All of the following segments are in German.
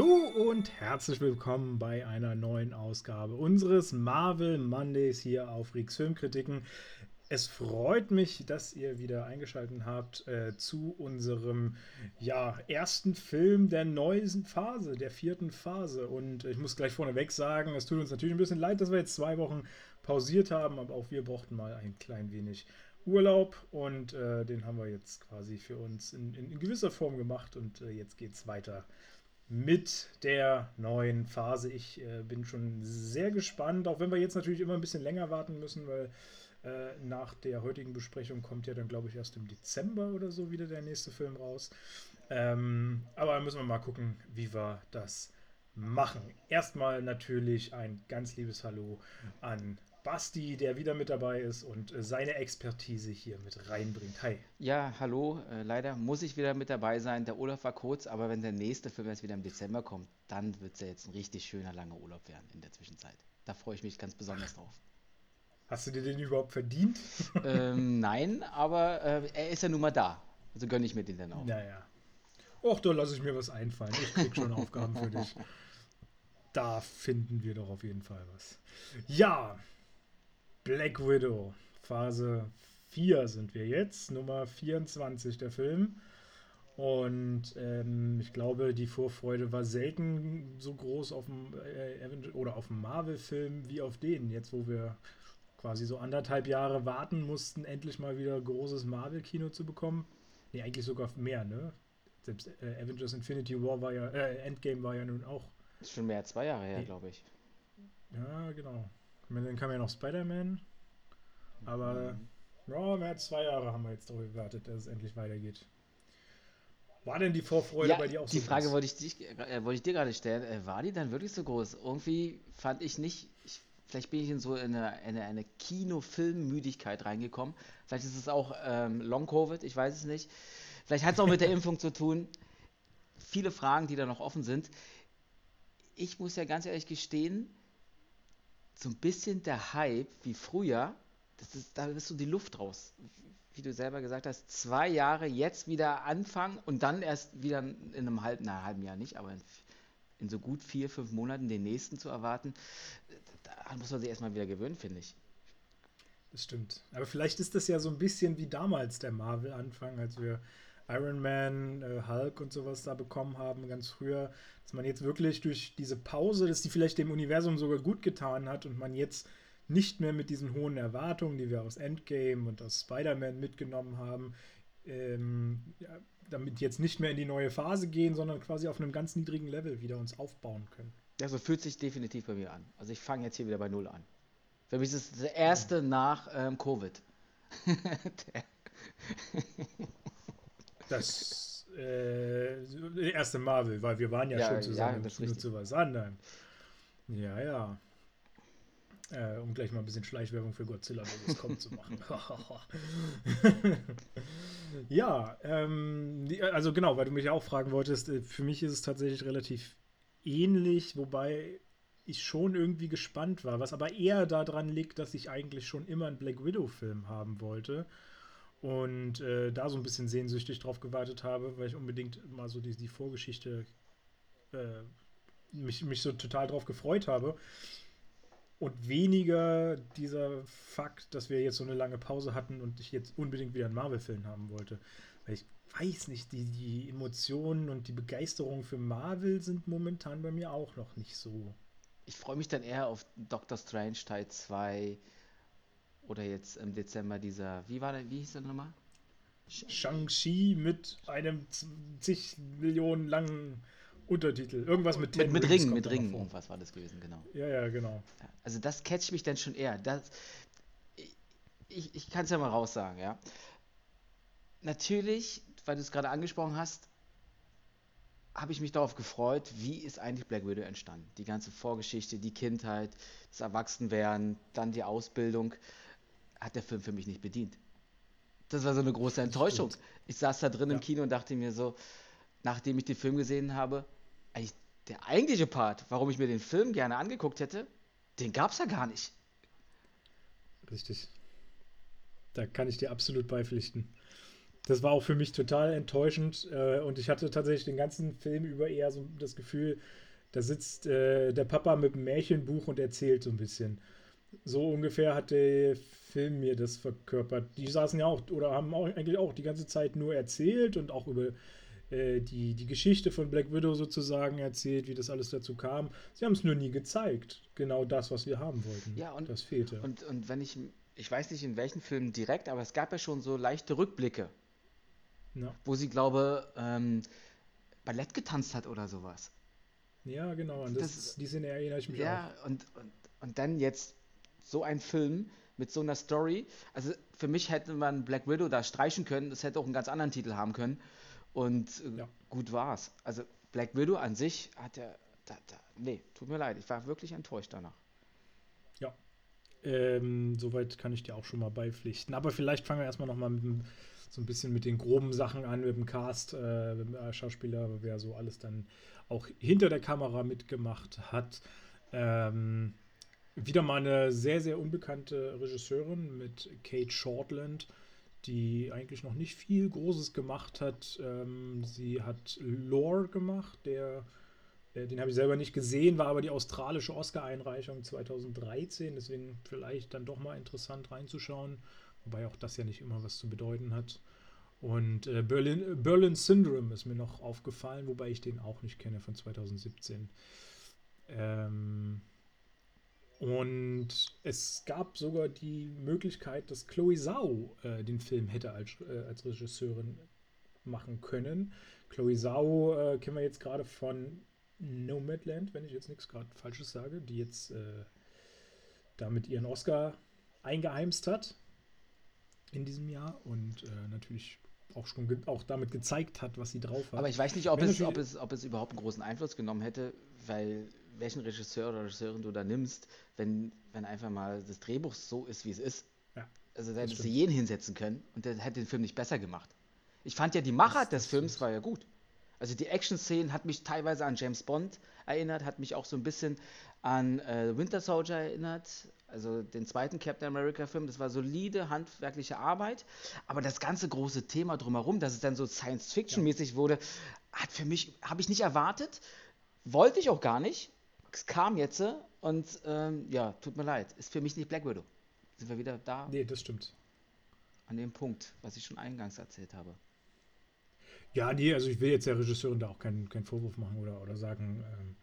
Hallo und herzlich willkommen bei einer neuen Ausgabe unseres Marvel Mondays hier auf Rix Filmkritiken. Es freut mich, dass ihr wieder eingeschaltet habt äh, zu unserem ja, ersten Film der neuen Phase, der vierten Phase. Und ich muss gleich vorneweg sagen, es tut uns natürlich ein bisschen leid, dass wir jetzt zwei Wochen pausiert haben, aber auch wir brauchten mal ein klein wenig Urlaub und äh, den haben wir jetzt quasi für uns in, in, in gewisser Form gemacht und äh, jetzt geht es weiter mit der neuen Phase. Ich äh, bin schon sehr gespannt, auch wenn wir jetzt natürlich immer ein bisschen länger warten müssen, weil äh, nach der heutigen Besprechung kommt ja dann, glaube ich, erst im Dezember oder so wieder der nächste Film raus. Ähm, aber müssen wir mal gucken, wie wir das machen. Erstmal natürlich ein ganz liebes Hallo an Basti, der wieder mit dabei ist und äh, seine Expertise hier mit reinbringt. Hi. Ja, hallo. Äh, leider muss ich wieder mit dabei sein. Der Urlaub war kurz, aber wenn der nächste Film jetzt wieder im Dezember kommt, dann wird es ja jetzt ein richtig schöner, langer Urlaub werden in der Zwischenzeit. Da freue ich mich ganz besonders drauf. Hast du dir den überhaupt verdient? ähm, nein, aber äh, er ist ja nun mal da. Also gönne ich mir den dann auch. Naja. Och, da lasse ich mir was einfallen. Ich krieg schon Aufgaben für dich. Da finden wir doch auf jeden Fall was. Ja, Black Widow, Phase 4 sind wir jetzt, Nummer 24 der Film. Und ähm, ich glaube, die Vorfreude war selten so groß auf dem äh, oder auf dem Marvel-Film wie auf den. Jetzt, wo wir quasi so anderthalb Jahre warten mussten, endlich mal wieder großes Marvel-Kino zu bekommen. Nee, eigentlich sogar mehr, ne? Selbst äh, Avengers Infinity War war ja, äh, Endgame war ja nun auch. Das ist schon mehr als zwei Jahre her, glaube ich. Ja, genau. Dann kam ja noch Spider-Man. Aber mhm. ja, mehr als zwei Jahre haben wir jetzt darauf gewartet, dass es endlich weitergeht. War denn die Vorfreude ja, bei dir auch so Die Frage wollte ich, dich, äh, wollte ich dir gerade stellen. Äh, war die dann wirklich so groß? Irgendwie fand ich nicht. Ich, vielleicht bin ich in so eine, eine, eine Kino-Film-Müdigkeit reingekommen. Vielleicht ist es auch ähm, Long-Covid, ich weiß es nicht. Vielleicht hat es auch mit der Impfung zu tun. Viele Fragen, die da noch offen sind. Ich muss ja ganz ehrlich gestehen, so ein bisschen der Hype wie früher, ist, da ist so die Luft raus. Wie du selber gesagt hast, zwei Jahre jetzt wieder anfangen und dann erst wieder in einem halben, na, halben Jahr nicht, aber in, in so gut vier, fünf Monaten den nächsten zu erwarten, da muss man sich erstmal wieder gewöhnen, finde ich. Das stimmt. Aber vielleicht ist das ja so ein bisschen wie damals der Marvel-Anfang, als wir Iron Man, äh, Hulk und sowas da bekommen haben, ganz früher, dass man jetzt wirklich durch diese Pause, dass die vielleicht dem Universum sogar gut getan hat und man jetzt nicht mehr mit diesen hohen Erwartungen, die wir aus Endgame und aus Spider-Man mitgenommen haben, ähm, ja, damit jetzt nicht mehr in die neue Phase gehen, sondern quasi auf einem ganz niedrigen Level wieder uns aufbauen können. Ja, so fühlt sich definitiv bei mir an. Also ich fange jetzt hier wieder bei Null an. Für mich ist es das erste ja. nach ähm, Covid. Das äh, erste Marvel, weil wir waren ja, ja schon zusammen ja, nur zu was anderem. Ja, ja. Äh, um gleich mal ein bisschen Schleichwerbung für Godzilla, es kommt, zu machen. ja, ähm, also genau, weil du mich auch fragen wolltest, äh, für mich ist es tatsächlich relativ ähnlich, wobei ich schon irgendwie gespannt war, was aber eher daran liegt, dass ich eigentlich schon immer einen Black Widow-Film haben wollte und äh, da so ein bisschen sehnsüchtig drauf gewartet habe, weil ich unbedingt mal so die, die Vorgeschichte äh, mich, mich so total drauf gefreut habe. Und weniger dieser Fakt, dass wir jetzt so eine lange Pause hatten und ich jetzt unbedingt wieder einen Marvel-Film haben wollte. Weil ich weiß nicht, die, die Emotionen und die Begeisterung für Marvel sind momentan bei mir auch noch nicht so. Ich freue mich dann eher auf Doctor Strange Teil 2 oder jetzt im Dezember dieser, wie war der, wie hieß der nochmal? Shang-Chi mit einem zig Millionen langen Untertitel. Irgendwas mit Mit, mit Ringen, mit Ringen, irgendwas war das gewesen, genau. Ja, ja, genau. Also das catcht mich dann schon eher. Das, ich ich kann es ja mal raussagen, ja. Natürlich, weil du es gerade angesprochen hast, habe ich mich darauf gefreut, wie ist eigentlich Black Widow entstanden. Die ganze Vorgeschichte, die Kindheit, das Erwachsenwerden, dann die Ausbildung hat der Film für mich nicht bedient. Das war so eine große Enttäuschung. Ich saß da drin ja. im Kino und dachte mir so, nachdem ich den Film gesehen habe, eigentlich der eigentliche Part, warum ich mir den Film gerne angeguckt hätte, den gab es ja gar nicht. Richtig. Da kann ich dir absolut beipflichten. das war auch für mich total enttäuschend äh, und ich hatte tatsächlich den ganzen Film über eher so das Gefühl, da sitzt äh, der Papa mit einem Märchenbuch und erzählt so ein bisschen. So ungefähr hat der Film mir das verkörpert. Die saßen ja auch oder haben auch eigentlich auch die ganze Zeit nur erzählt und auch über äh, die, die Geschichte von Black Widow sozusagen erzählt, wie das alles dazu kam. Sie haben es nur nie gezeigt. Genau das, was wir haben wollten. Ja, und das fehlte. Und, und wenn ich, ich weiß nicht in welchen Filmen direkt, aber es gab ja schon so leichte Rückblicke, Ja. wo sie, glaube ähm, Ballett getanzt hat oder sowas. Ja, genau. An das, Das- die Szene erinnere ich mich Ja, und, und, und dann jetzt so ein Film mit so einer Story. Also für mich hätte man Black Widow da streichen können. Das hätte auch einen ganz anderen Titel haben können. Und äh, Ja. gut war's. Also Black Widow an sich hat er. Da, da, nee, tut mir leid. Ich war wirklich enttäuscht danach. auch. Ähm, soweit kann ich dir auch schon mal beipflichten. Aber vielleicht fangen wir erstmal nochmal mit dem, so ein bisschen mit den groben Sachen an, mit dem Cast, äh, mit dem äh, Schauspieler, wer so alles dann auch hinter der Kamera mitgemacht hat. Ähm, wieder mal eine sehr, sehr unbekannte Regisseurin mit Kate Shortland, die eigentlich noch nicht viel Großes gemacht hat. Ähm, sie hat Lore gemacht, der, äh, den habe ich selber nicht gesehen, war aber die australische Oscar-Einreichung 2013, deswegen vielleicht dann doch mal interessant reinzuschauen, wobei auch das ja nicht immer was zu bedeuten hat. Und äh, Berlin, Berlin Syndrome ist mir noch aufgefallen, wobei ich den auch nicht kenne von 2017. Ähm, und es gab sogar die Möglichkeit, dass Chloe Zhao äh, den Film hätte als, äh, als Regisseurin machen können. Chloe Zhao äh, kennen wir jetzt gerade von Nomadland, wenn ich jetzt nichts gerade Falsches sage, die jetzt äh, damit ihren Oscar eingeheimst hat in diesem Jahr und äh, natürlich auch schon auch damit gezeigt hat, was sie drauf hat. Aber ich weiß nicht, ob es, ob, es, ob es überhaupt einen großen Einfluss genommen hätte, weil welchen Regisseur oder Regisseurin du da nimmst, wenn, wenn einfach mal das Drehbuch so ist, wie es ist. Ja, Also da hättest du jeden hinsetzen können und der hätte den Film nicht besser gemacht. Ich fand ja die Machart Das- des das Films stimmt. war ja gut. Also die Action-Szenen hat mich teilweise an James Bond erinnert, hat mich auch so ein bisschen an äh, Winter Soldier erinnert, also den zweiten Captain America-Film. Das war solide handwerkliche Arbeit, aber das ganze große Thema drumherum, dass es dann so Science-Fiction-mäßig wurde, hat für mich, habe ich nicht erwartet, wollte ich auch gar nicht. Es kam jetzt äh, und ähm, ja, tut mir leid, ist für mich nicht Black Widow. Sind wir wieder da nee, das stimmt. an dem Punkt, was ich schon eingangs erzählt habe. Ja, nee, also ich will jetzt der Regisseurin da auch keinen, keinen Vorwurf machen oder, oder sagen, ähm,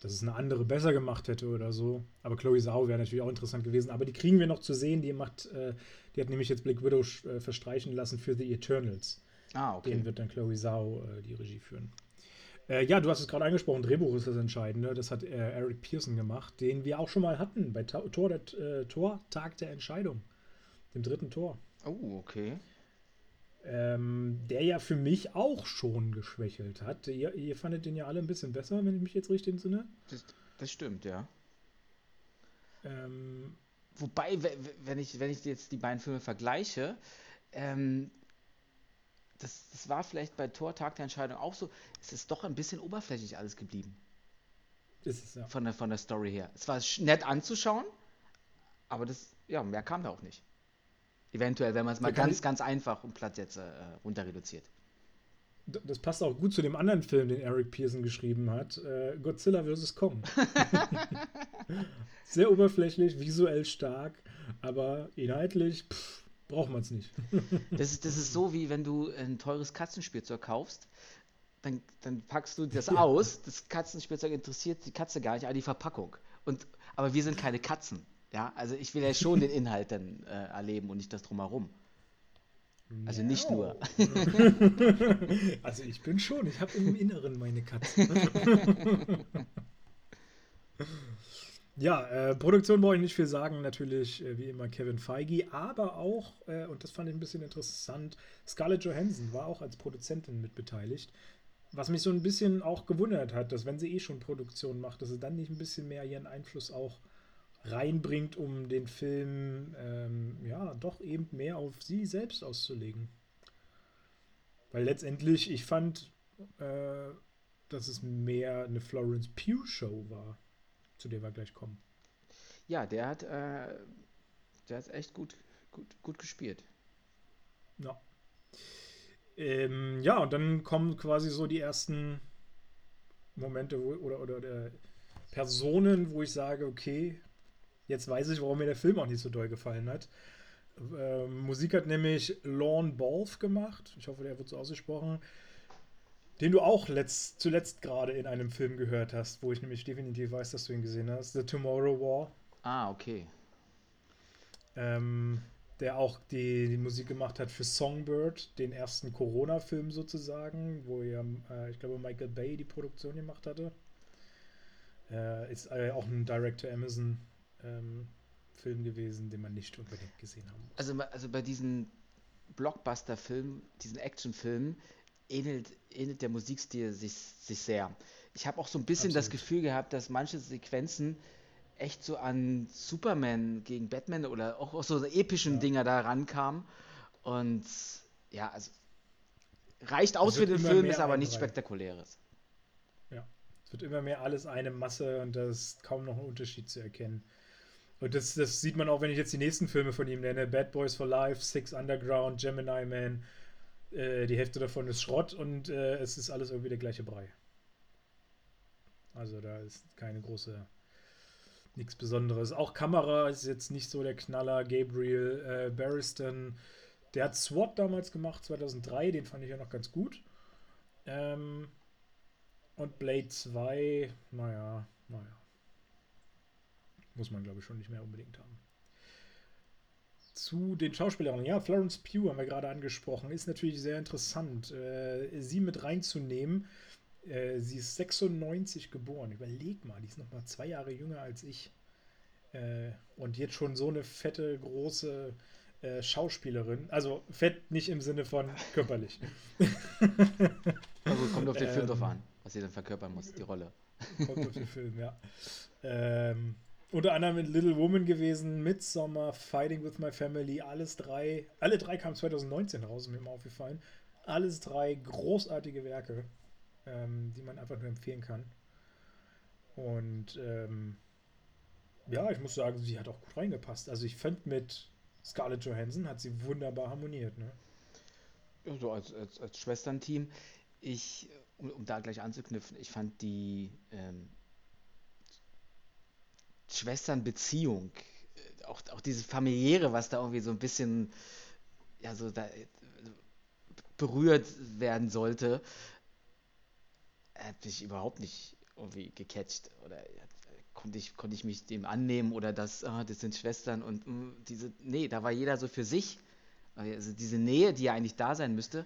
dass es eine andere besser gemacht hätte oder so. Aber Chloe Zhao wäre natürlich auch interessant gewesen. Aber die kriegen wir noch zu sehen. Die macht, äh, die hat nämlich jetzt Black Widow äh, verstreichen lassen für The Eternals. Ah, okay. Den wird dann Chloe Zhao äh, die Regie führen. Äh, ja, du hast es gerade angesprochen, Drehbuch ist das Entscheidende. Das hat äh, Eric Pearson gemacht, den wir auch schon mal hatten bei Ta Tor, der, äh, Tor Tag der Entscheidung, dem dritten Tor. Oh, okay. Ähm, der ja für mich auch schon geschwächelt hat. Ihr, ihr fandet den ja alle ein bisschen besser, wenn ich mich jetzt richtig entsinne. Das, das stimmt, ja. Ähm, Wobei, we- we- wenn ich, wenn ich jetzt die beiden Filme vergleiche, ähm, das, das war vielleicht bei Tor Tag der Entscheidung auch so, es ist doch ein bisschen oberflächlich alles geblieben, ist es ja. von der, von der Story her. Es war nett anzuschauen, aber das, ja, mehr kam da auch nicht. Eventuell, wenn man es mal Da ganz, ganz einfach und platt jetzt äh, runter reduziert. Das passt auch gut zu dem anderen Film, den Eric Pearson geschrieben hat: äh, Godzilla vs. Kong. Sehr oberflächlich, visuell stark, aber inhaltlich pff, braucht man es nicht. Das ist, das ist so, wie wenn du ein teures Katzenspielzeug kaufst, dann, dann packst du das aus, das Katzenspielzeug interessiert die Katze gar nicht, aber die Verpackung. Und, aber wir sind keine Katzen. Ja, also ich will ja schon den Inhalt dann äh, erleben und nicht das drumherum. Also nicht nur. Also ich bin schon, ich habe im Inneren meine Katze. ja, äh, Produktion brauche ich nicht viel sagen, natürlich äh, wie immer Kevin Feige, aber auch, äh, und das fand ich ein bisschen interessant, Scarlett Johansson war auch als Produzentin mit beteiligt. Was mich so ein bisschen auch gewundert hat, dass wenn sie eh schon Produktion macht, dass sie dann nicht ein bisschen mehr ihren Einfluss auch reinbringt, um den Film ähm, ja doch eben mehr auf sie selbst auszulegen. Weil letztendlich, ich fand, äh, dass es mehr eine Florence Pugh Show war, zu der wir gleich kommen. Ja, der hat, äh, der hat echt gut, gut, gut gespielt. Ja. Ähm, ja, und dann kommen quasi so die ersten Momente wo, oder, oder, oder Personen, wo ich sage, okay, jetzt weiß ich, warum mir der Film auch nicht so doll gefallen hat. Ähm, Musik hat nämlich Lorne Balfe gemacht. Ich hoffe, der wird so ausgesprochen. Den du auch letzt, zuletzt gerade in einem Film gehört hast, wo ich nämlich definitiv weiß, dass du ihn gesehen hast. The Tomorrow War. Ah, okay. Ähm, der auch die, die, Musik gemacht hat für Songbird, den ersten Corona-Film sozusagen, wo ja, äh, ich glaube, Michael Bay die Produktion gemacht hatte. Äh, ist äh, auch ein Direct-to-Amazon ähm, Film gewesen, den man nicht unbedingt gesehen haben muss. Also, also bei diesen Blockbuster-Filmen, diesen Action-Filmen, ähnelt, ähnelt der Musikstil sich, sich sehr. Ich habe auch so ein bisschen Absolut. das Gefühl gehabt, dass manche Sequenzen echt so an Superman gegen Batman oder auch, auch so epischen ja. Dinger da rankamen. Und ja, also reicht aus für den Film, ist aber nichts Spektakuläres. Ja, es wird immer mehr alles eine Masse und da ist kaum noch ein Unterschied zu erkennen. Und das, das sieht man auch, wenn ich jetzt die nächsten Filme von ihm nenne: Bad Boys for Life, Six Underground, Gemini Man. Äh, die Hälfte davon ist Schrott und äh, es ist alles irgendwie der gleiche Brei. Also da ist keine große, nichts Besonderes. Auch Kamera ist jetzt nicht so der Knaller. Gabriel äh, Barriston, der hat SWAT damals gemacht, 2003, den fand ich ja noch ganz gut. Ähm, und Blade 2, naja, naja. Muss man, glaube ich, schon nicht mehr unbedingt haben. Zu den Schauspielerinnen. Ja, Florence Pugh haben wir gerade angesprochen. Ist natürlich sehr interessant, äh, sie mit reinzunehmen. Äh, sie ist 96 geboren. Überleg mal, die ist noch mal zwei Jahre jünger als ich. Äh, und jetzt schon so eine fette, große äh, Schauspielerin. Also fett nicht im Sinne von körperlich. Also kommt auf den ähm, Film drauf an, was sie dann verkörpern muss, die Rolle. Kommt auf den Film, ja. Ähm, unter anderem in Little Woman gewesen, Midsommar, Fighting with My Family, alles drei. Alle drei kamen 2019 raus, mir mal aufgefallen. Alles drei großartige Werke, ähm, die man einfach nur empfehlen kann. Und ähm, ja, ich muss sagen, sie hat auch gut reingepasst. Also ich fand mit Scarlett Johansson hat sie wunderbar harmoniert. Ne? Ja, so als, als, als Schwesternteam. Ich, um, um, da gleich anzuknüpfen, ich fand die ähm, Schwesternbeziehung, äh, auch, auch dieses familiäre, was da irgendwie so ein bisschen ja so da äh, berührt werden sollte, hat mich überhaupt nicht irgendwie gecatcht oder konnte ich, konnte ich mich dem annehmen oder das, ah, das sind Schwestern und mh, mm, diese, nee, da war jeder so für sich. Also diese Nähe, die ja eigentlich da sein müsste,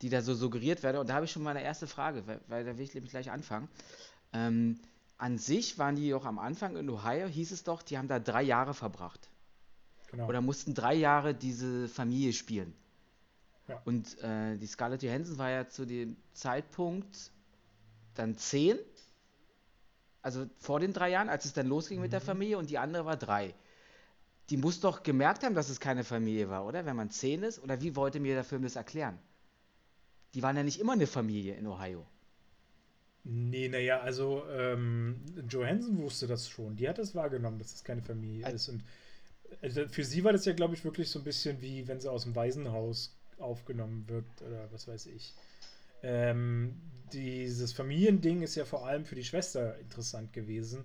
die da so suggeriert werde. Und da habe ich schon mal eine erste Frage, weil, weil da will ich nämlich gleich anfangen. Ähm, an sich waren die auch am Anfang in Ohio, hieß es doch, die haben da drei Jahre verbracht. Genau. Oder mussten drei Jahre diese Familie spielen. Ja. Und äh, die Scarlett Johansson war ja zu dem Zeitpunkt dann zehn, also vor den drei Jahren, als es dann losging mhm. mit der mhm. Familie, und die andere war drei. Die muss doch gemerkt haben, dass es keine Familie war, oder? Wenn man zehn ist, oder wie wollte mir der Film das erklären? Die waren ja nicht immer eine Familie in Ohio. Nee, naja, also ähm, Johansson wusste das schon. Die hat das wahrgenommen, dass das keine Familie also, ist. Und also für sie war das ja, glaube ich, wirklich so ein bisschen wie, wenn sie aus dem Waisenhaus aufgenommen wird oder was weiß ich. Ähm, dieses Familiending ist ja vor allem für die Schwester interessant gewesen,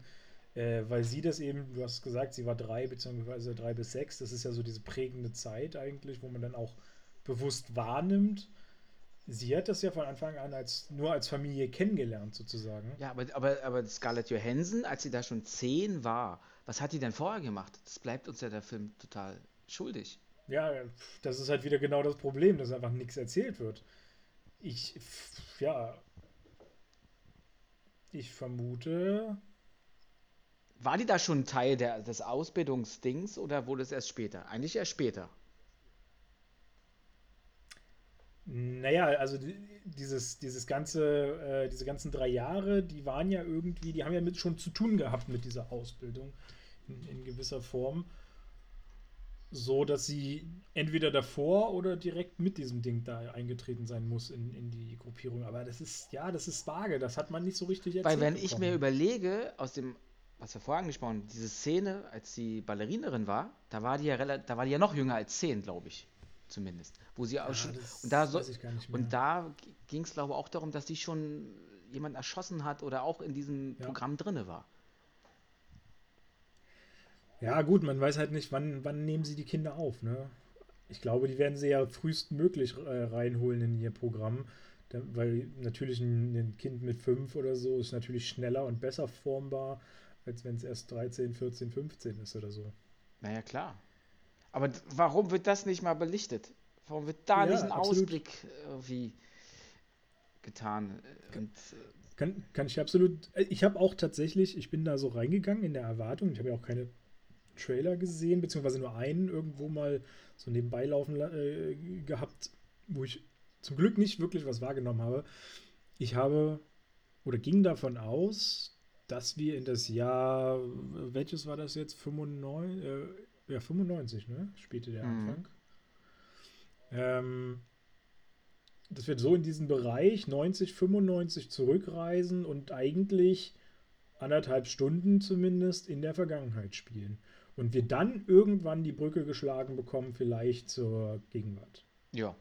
äh, weil sie das eben, du hast gesagt, sie war drei beziehungsweise drei bis sechs. Das ist ja so diese prägende Zeit eigentlich, wo man dann auch bewusst wahrnimmt sie hat das ja von Anfang an als nur als Familie kennengelernt, sozusagen. Ja, aber, aber, aber Scarlett Johansson, als sie da schon zehn war, was hat die denn vorher gemacht? Das bleibt uns ja der Film total schuldig. Ja, das ist halt wieder genau das Problem, dass einfach nichts erzählt wird. Ich, ja. Ich vermute. War die da schon Teil der, des Ausbildungsdings oder wurde es erst später? Eigentlich erst später. Naja, also dieses, dieses ganze, äh, diese ganzen drei Jahre, die waren ja irgendwie, die haben ja mit schon zu tun gehabt mit dieser Ausbildung in, in gewisser Form. So dass sie entweder davor oder direkt mit diesem Ding da eingetreten sein muss in, in die Gruppierung. Aber das ist, ja, das ist vage, das hat man nicht so richtig erzählt. Weil wenn bekommen. ich mir überlege, aus dem, was wir vorher angesprochen haben, diese Szene, als sie Ballerinerin war, da war die ja, da war die ja noch jünger als zehn, glaube ich. Zumindest. Wo sie auch Ja, schon. Und da, so, und da ging es, glaube ich, auch darum, dass sie schon jemanden erschossen hat oder auch in diesem Ja. Programm drinne war. Ja, gut, man weiß halt nicht, wann, wann nehmen sie die Kinder auf, ne? Ich glaube, die werden sie ja frühestmöglich äh, reinholen in ihr Programm, da, weil natürlich ein, ein Kind mit fünf oder so ist natürlich schneller und besser formbar, als wenn es erst 13, 14, 15 ist oder so. Naja, klar. Aber warum wird das nicht mal belichtet? Warum wird da Ja, nicht ein absolut. Ausblick irgendwie getan? Und, äh, Kann, kann ich absolut. äh, Ich habe auch tatsächlich, ich bin da so reingegangen in der Erwartung. Ich habe ja auch keine Trailer gesehen, beziehungsweise nur einen irgendwo mal so nebenbei laufen la- äh, gehabt, wo ich zum Glück nicht wirklich was wahrgenommen habe. Ich habe oder ging davon aus, dass wir in das Jahr, welches war das jetzt? 95, äh, ja, 95, ne? Spielte der Mhm. Anfang. Ähm, dass wir so in diesen Bereich 90, 95 zurückreisen und eigentlich anderthalb Stunden zumindest in der Vergangenheit spielen. Und wir dann irgendwann die Brücke geschlagen bekommen, vielleicht zur Gegenwart. ja,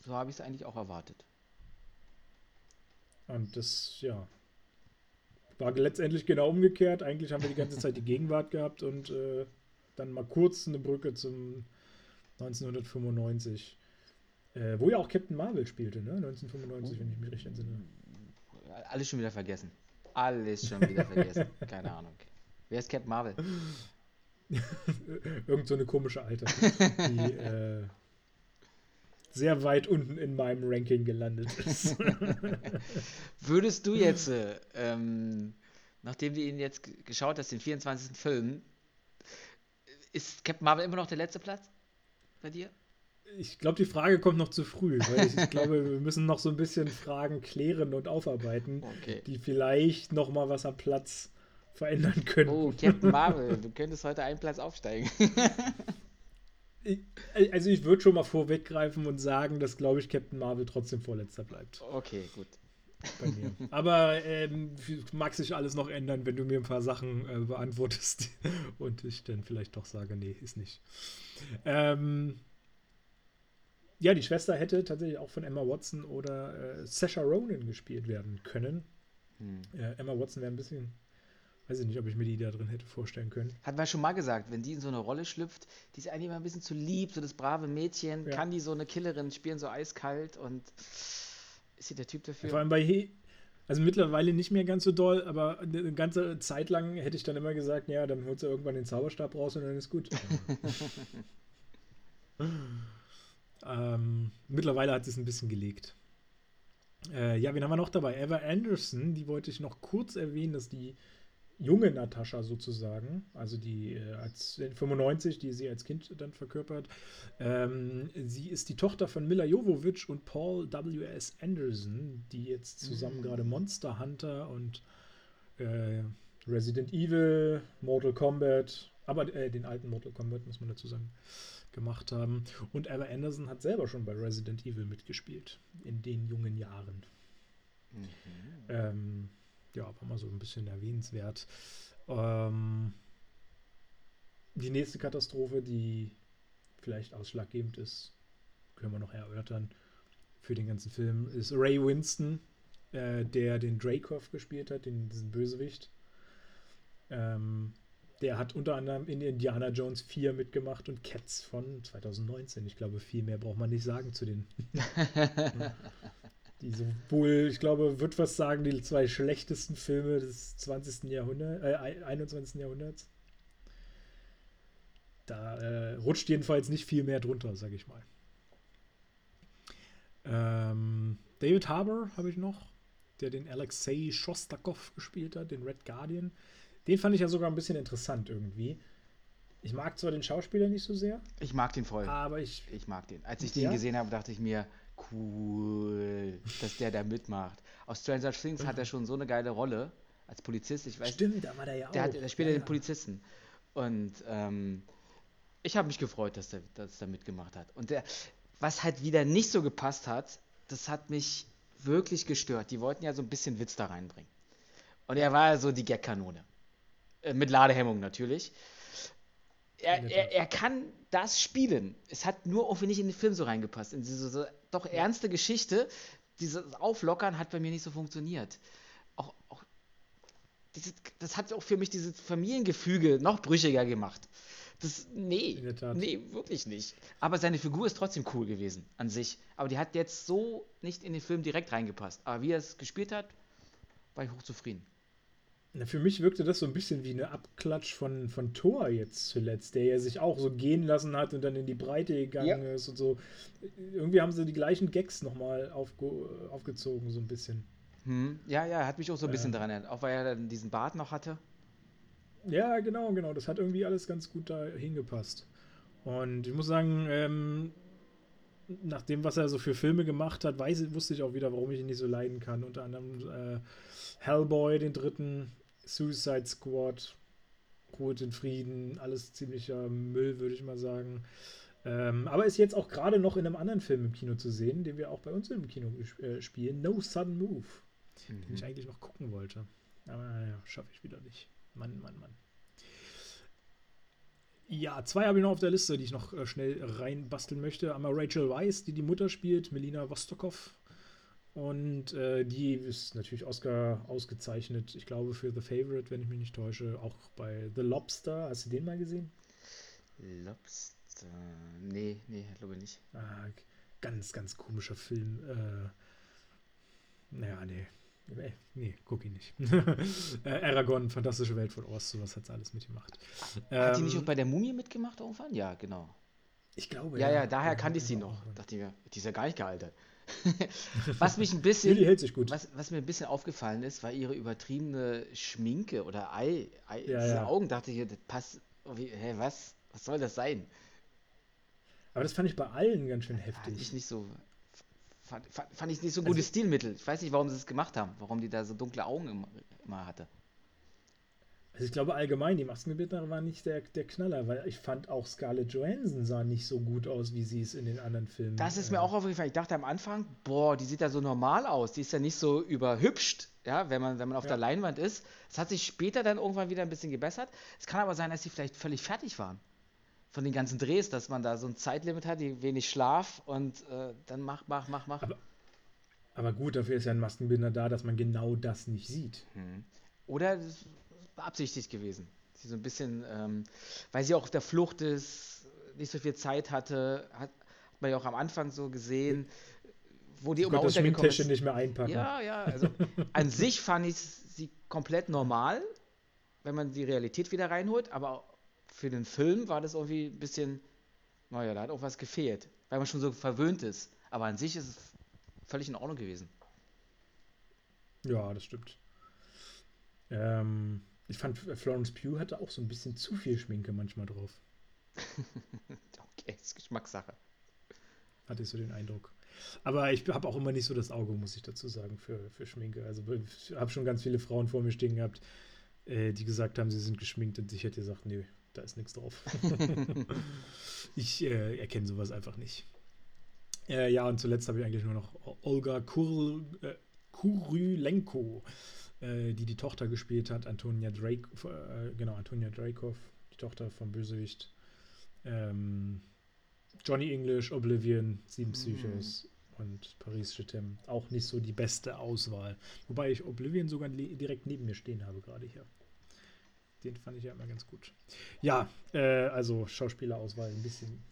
so habe ich es eigentlich auch erwartet. Und das, ja, war letztendlich genau umgekehrt. Eigentlich haben wir die ganze Zeit die Gegenwart gehabt und äh, dann mal kurz eine Brücke zum 1995. Äh, wo ja auch Captain Marvel spielte, ne? 1995, wenn ich mich recht entsinne. Alles schon wieder vergessen. Alles schon wieder vergessen. Keine Ahnung. Wer ist Captain Marvel? Irgend so eine komische Alte, die äh, sehr weit unten in meinem Ranking gelandet ist. Würdest du jetzt, äh, ähm, nachdem du ihn jetzt geschaut hast, den 24. Film, ist Captain Marvel immer noch der letzte Platz bei dir? Ich glaube, die Frage kommt noch zu früh, weil ich, ich glaube, wir müssen noch so ein bisschen Fragen klären und aufarbeiten, Okay. die vielleicht noch mal was am Platz verändern können. Oh, Captain Marvel, du könntest heute einen Platz aufsteigen. Ich, also ich würde schon mal vorweggreifen und sagen, dass, glaube ich, Captain Marvel trotzdem vorletzter bleibt Okay, gut. Bei mir. Aber ähm, mag sich alles noch ändern, wenn du mir ein paar Sachen äh, beantwortest und ich dann vielleicht doch sage, nee, ist nicht. Ähm, ja, die Schwester hätte tatsächlich auch von Emma Watson oder äh, Saoirse Ronan gespielt werden können. Hm. Äh, Emma Watson wäre ein bisschen, weiß ich nicht, ob ich mir die da drin hätte vorstellen können. Hat man schon mal gesagt, wenn die in so eine Rolle schlüpft, die ist eigentlich immer ein bisschen zu lieb, so das brave Mädchen, Ja. kann die so eine Killerin spielen, so eiskalt und ist sie der Typ Vor dafür? allem bei He also mittlerweile nicht mehr ganz so doll, aber eine ganze Zeit lang hätte ich dann immer gesagt, ja, dann holt sie irgendwann den Zauberstab raus und dann ist gut. ähm, mittlerweile hat es ein bisschen gelegt. Äh, ja, wen haben wir noch dabei? Eva Anderson, die wollte ich noch kurz erwähnen, dass die junge Natascha sozusagen, also die äh, als 95, die sie als Kind dann verkörpert, ähm, sie ist die Tochter von Mila Jovovich und Paul W.S. Anderson, die jetzt zusammen Mhm. gerade Monster Hunter und äh, Resident Evil, Mortal Kombat, aber äh, den alten Mortal Kombat, muss man dazu sagen, gemacht haben. Und Eva Anderson hat selber schon bei Resident Evil mitgespielt, in den jungen Jahren. Mhm. Ähm, ja, war mal so ein bisschen erwähnenswert. Ähm, die nächste Katastrophe, die vielleicht ausschlaggebend ist, können wir noch erörtern für den ganzen Film, ist Ray Winston, äh, der den Dracov gespielt hat, den, diesen Bösewicht. Ähm, der hat unter anderem in Indiana Jones 4 mitgemacht und Cats von 2019. Ich glaube, viel mehr braucht man nicht sagen zu den die sowohl, ich glaube, würde fast sagen, die zwei schlechtesten Filme des 20. Jahrhunderts, äh, 21. Jahrhunderts. Da äh, rutscht jedenfalls nicht viel mehr drunter, sage ich mal. Ähm, David Harbour habe ich noch, der den Alexei Shostakov gespielt hat, den Red Guardian. Den fand ich ja sogar ein bisschen interessant irgendwie. Ich mag zwar den Schauspieler nicht so sehr, Ich mag den voll. aber ich Ich mag den. Als ich den Ja? gesehen habe, dachte ich mir, cool, dass der da mitmacht. Aus Stranger Things hat er schon so eine geile Rolle als Polizist. Ich weiß, stimmt, da war der ja auch. der, hat, der spielt ja den Polizisten. Und ähm, ich habe mich gefreut, dass der, dass der mitgemacht hat. Und der, was halt wieder nicht so gepasst hat, das hat mich wirklich gestört. Die wollten ja so ein bisschen Witz da reinbringen. Und er war ja so die Gagkanone. Äh, mit Ladehemmung natürlich. Er, er, er kann das Spielen, es hat nur irgendwie nicht in den Film so reingepasst. In diese so, doch ernste Geschichte, dieses Auflockern hat bei mir nicht so funktioniert. Auch, auch dieses, das hat auch für mich dieses Familiengefüge noch brüchiger gemacht. Das, nee, nee, wirklich nicht. Aber seine Figur ist trotzdem cool gewesen an sich. Aber die hat jetzt so nicht in den Film direkt reingepasst. Aber wie er es gespielt hat, war ich hochzufrieden. Na, für mich wirkte das so ein bisschen wie eine Abklatsch von, von Thor jetzt zuletzt, der ja sich auch so gehen lassen hat und dann in die Breite gegangen ja. ist und so. Irgendwie haben sie die gleichen Gags nochmal aufge aufgezogen, so ein bisschen. Hm. Ja, ja, hat mich auch so ein bisschen daran erinnert. Auch weil er dann diesen Bart noch hatte. Ja, genau, genau. Das hat irgendwie alles ganz gut da hingepasst. Und ich muss sagen, ähm, nach dem, was er so für Filme gemacht hat, weiß, wusste ich auch wieder, warum ich ihn nicht so leiden kann. Unter anderem äh, Hellboy, den dritten, Suicide Squad, Ruhe in Frieden, alles ziemlicher Müll, würde ich mal sagen. Ähm, aber ist jetzt auch gerade noch in einem anderen Film im Kino zu sehen, den wir auch bei uns im Kino äh, spielen, No Sudden Move, mhm. den ich eigentlich noch gucken wollte. Aber naja, schaffe ich wieder nicht. Mann, Mann, Mann. Ja, zwei habe ich noch auf der Liste, die ich noch äh, schnell reinbasteln möchte. Einmal Rachel Weisz, die die Mutter spielt, Melina Vostokov und äh, die ist natürlich Oscar ausgezeichnet, ich glaube, für The Favorite, wenn ich mich nicht täusche. Auch bei The Lobster. Hast du den mal gesehen? Lobster. Nee, nee, glaube ich nicht. Ah, ganz, ganz komischer Film. Äh, naja, nee. Nee, nee, guck ihn nicht. äh, Aragon, Fantastische Welt von Oz, sowas hat sie alles mitgemacht. Hat ähm, die nicht auch bei der Mumie mitgemacht irgendwann? Ja, genau. Ich glaube, ja. Ja, ja, daher kannte ich sie noch. Dachte ich mir, die ist ja gar nicht gealtert. was mich ein bisschen, hält sich gut. Was, was, mir ein bisschen aufgefallen ist, war ihre übertriebene Schminke oder Ei, Ei ja, ja. Augen. Dachte ich, das passt. Wie, hä, was? Was soll das sein? Aber das fand ich bei allen ganz schön heftig. Fand ich nicht so. Fand, fand, fand ich nicht so ein gutes also, Stilmittel. Ich weiß nicht, warum sie es gemacht haben, warum die da so dunkle Augen immer, immer hatte. Also ich glaube allgemein, die Maskenbildner waren nicht der, der Knaller, weil ich fand auch Scarlett Johansson sah nicht so gut aus, wie sie es in den anderen Filmen. Das ist mir äh, auch aufgefallen. Ich dachte am Anfang, boah, die sieht ja so normal aus. Die ist ja nicht so überhübscht, ja, wenn man, wenn man auf ja. der Leinwand ist. Es hat sich später dann irgendwann wieder ein bisschen gebessert. Es kann aber sein, dass sie vielleicht völlig fertig waren von den ganzen Drehs, dass man da so ein Zeitlimit hat, die wenig Schlaf und äh, dann mach, mach, mach, mach. Aber, aber, gut, dafür ist ja ein Maskenbinder da, dass man genau das nicht sieht. Hm. Oder beabsichtigt gewesen. Sie so ein bisschen, ähm, weil sie auch auf der Flucht ist, nicht so viel Zeit hatte, hat, hat man ja auch am Anfang so gesehen, wo die immer untergekommen ist. nicht mehr einpacken. Ja, ja, also an sich fand ich sie komplett normal, wenn man die Realität wieder reinholt, aber für den Film war das irgendwie ein bisschen, naja, da hat auch was gefehlt, weil man schon so verwöhnt ist. Aber an sich ist es völlig in Ordnung gewesen. Ja, das stimmt. Ähm, ich fand, Florence Pugh hatte auch so ein bisschen zu viel Schminke manchmal drauf. okay, ist Geschmackssache. Hatte ich so den Eindruck. Aber ich habe auch immer nicht so das Auge, muss ich dazu sagen, für, für Schminke. Also ich habe schon ganz viele Frauen vor mir stehen gehabt, äh, die gesagt haben, sie sind geschminkt und ich hätte gesagt, nee, da ist nichts drauf. ich äh, erkenne sowas einfach nicht. Äh, ja, und zuletzt habe ich eigentlich nur noch Olga Kur, äh, Kurylenko äh, die die Tochter gespielt hat, Antonia Drake, äh, genau, Antonia Dreykov, die Tochter vom Bösewicht. Ähm, Johnny English, Oblivion, Sieben Psychos mm. und Paris Chetem. Auch nicht so die beste Auswahl. Wobei ich Oblivion sogar direkt neben mir stehen habe, gerade hier. Den fand ich ja immer ganz gut. Ja, äh, also Schauspielerauswahl ein bisschen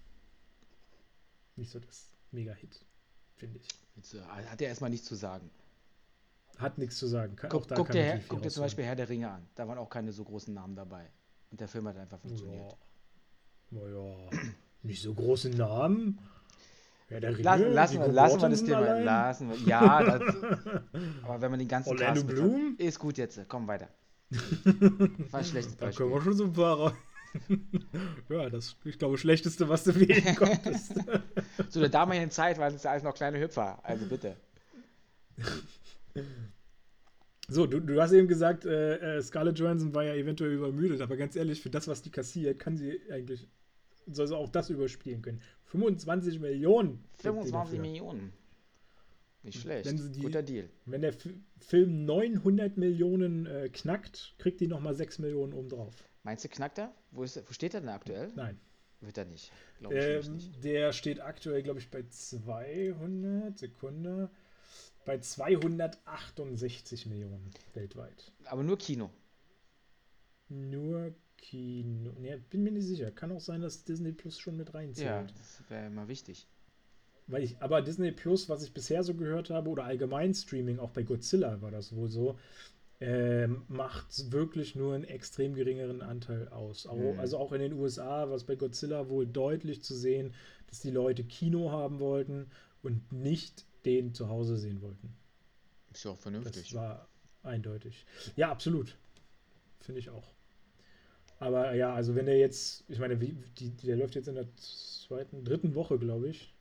nicht so das Mega-Hit, finde ich. Jetzt, äh, hat er erstmal nichts zu sagen hat nichts zu sagen. Kann, guck, guck dir, guck dir zum Beispiel Herr der Ringe an. Da waren auch keine so großen Namen dabei. Und der Film hat einfach funktioniert. Naja, nicht so große Namen. Herr der Ringe, lassen, lassen, wir, lassen wir das Thema. Allein. Lassen wir, ja, das, aber wenn man den ganzen Orlando Cast Bloom? Hat, ist gut jetzt. Komm weiter. War ein schlechtes Beispiel. Da können wir schon so ein paar Ja, das, ich glaube, schlechteste, was du wählen konntest. Zu der damaligen Zeit waren es ja alles noch kleine Hüpfer. Also bitte. So, du, du hast eben gesagt, äh, äh, Scarlett Johansson war ja eventuell übermüdet, aber ganz ehrlich, für das, was die kassiert, kann sie eigentlich, soll sie auch das überspielen können. 25 Millionen. 25 Millionen. Nicht schlecht. Die, Guter Deal. Wenn der F Film 900 Millionen äh, knackt, kriegt die nochmal 6 Millionen obendrauf. Meinst du, knackt er? Wo, ist, wo steht er denn aktuell? Nein. Wird er nicht. Ähm, nicht. Der steht aktuell, glaube ich, bei 200 Sekunde. Bei 268 Millionen weltweit. Aber nur Kino. Nur Kino. Ne, bin mir nicht sicher. Kann auch sein, dass Disney Plus schon mit reinzählt. Ja, das wäre immer wichtig. Weil ich, aber Disney Plus, was ich bisher so gehört habe, oder allgemein Streaming, auch bei Godzilla war das wohl so, äh, macht wirklich nur einen extrem geringeren Anteil aus. Mhm. Also auch in den USA war es bei Godzilla wohl deutlich zu sehen, dass die Leute Kino haben wollten und nicht den zu Hause sehen wollten. Ist ja auch vernünftig. Das war eindeutig. Ja, absolut. Finde ich auch. Aber ja, also wenn der jetzt, ich meine, wie, die, der läuft jetzt in der zweiten, dritten Woche, glaube ich.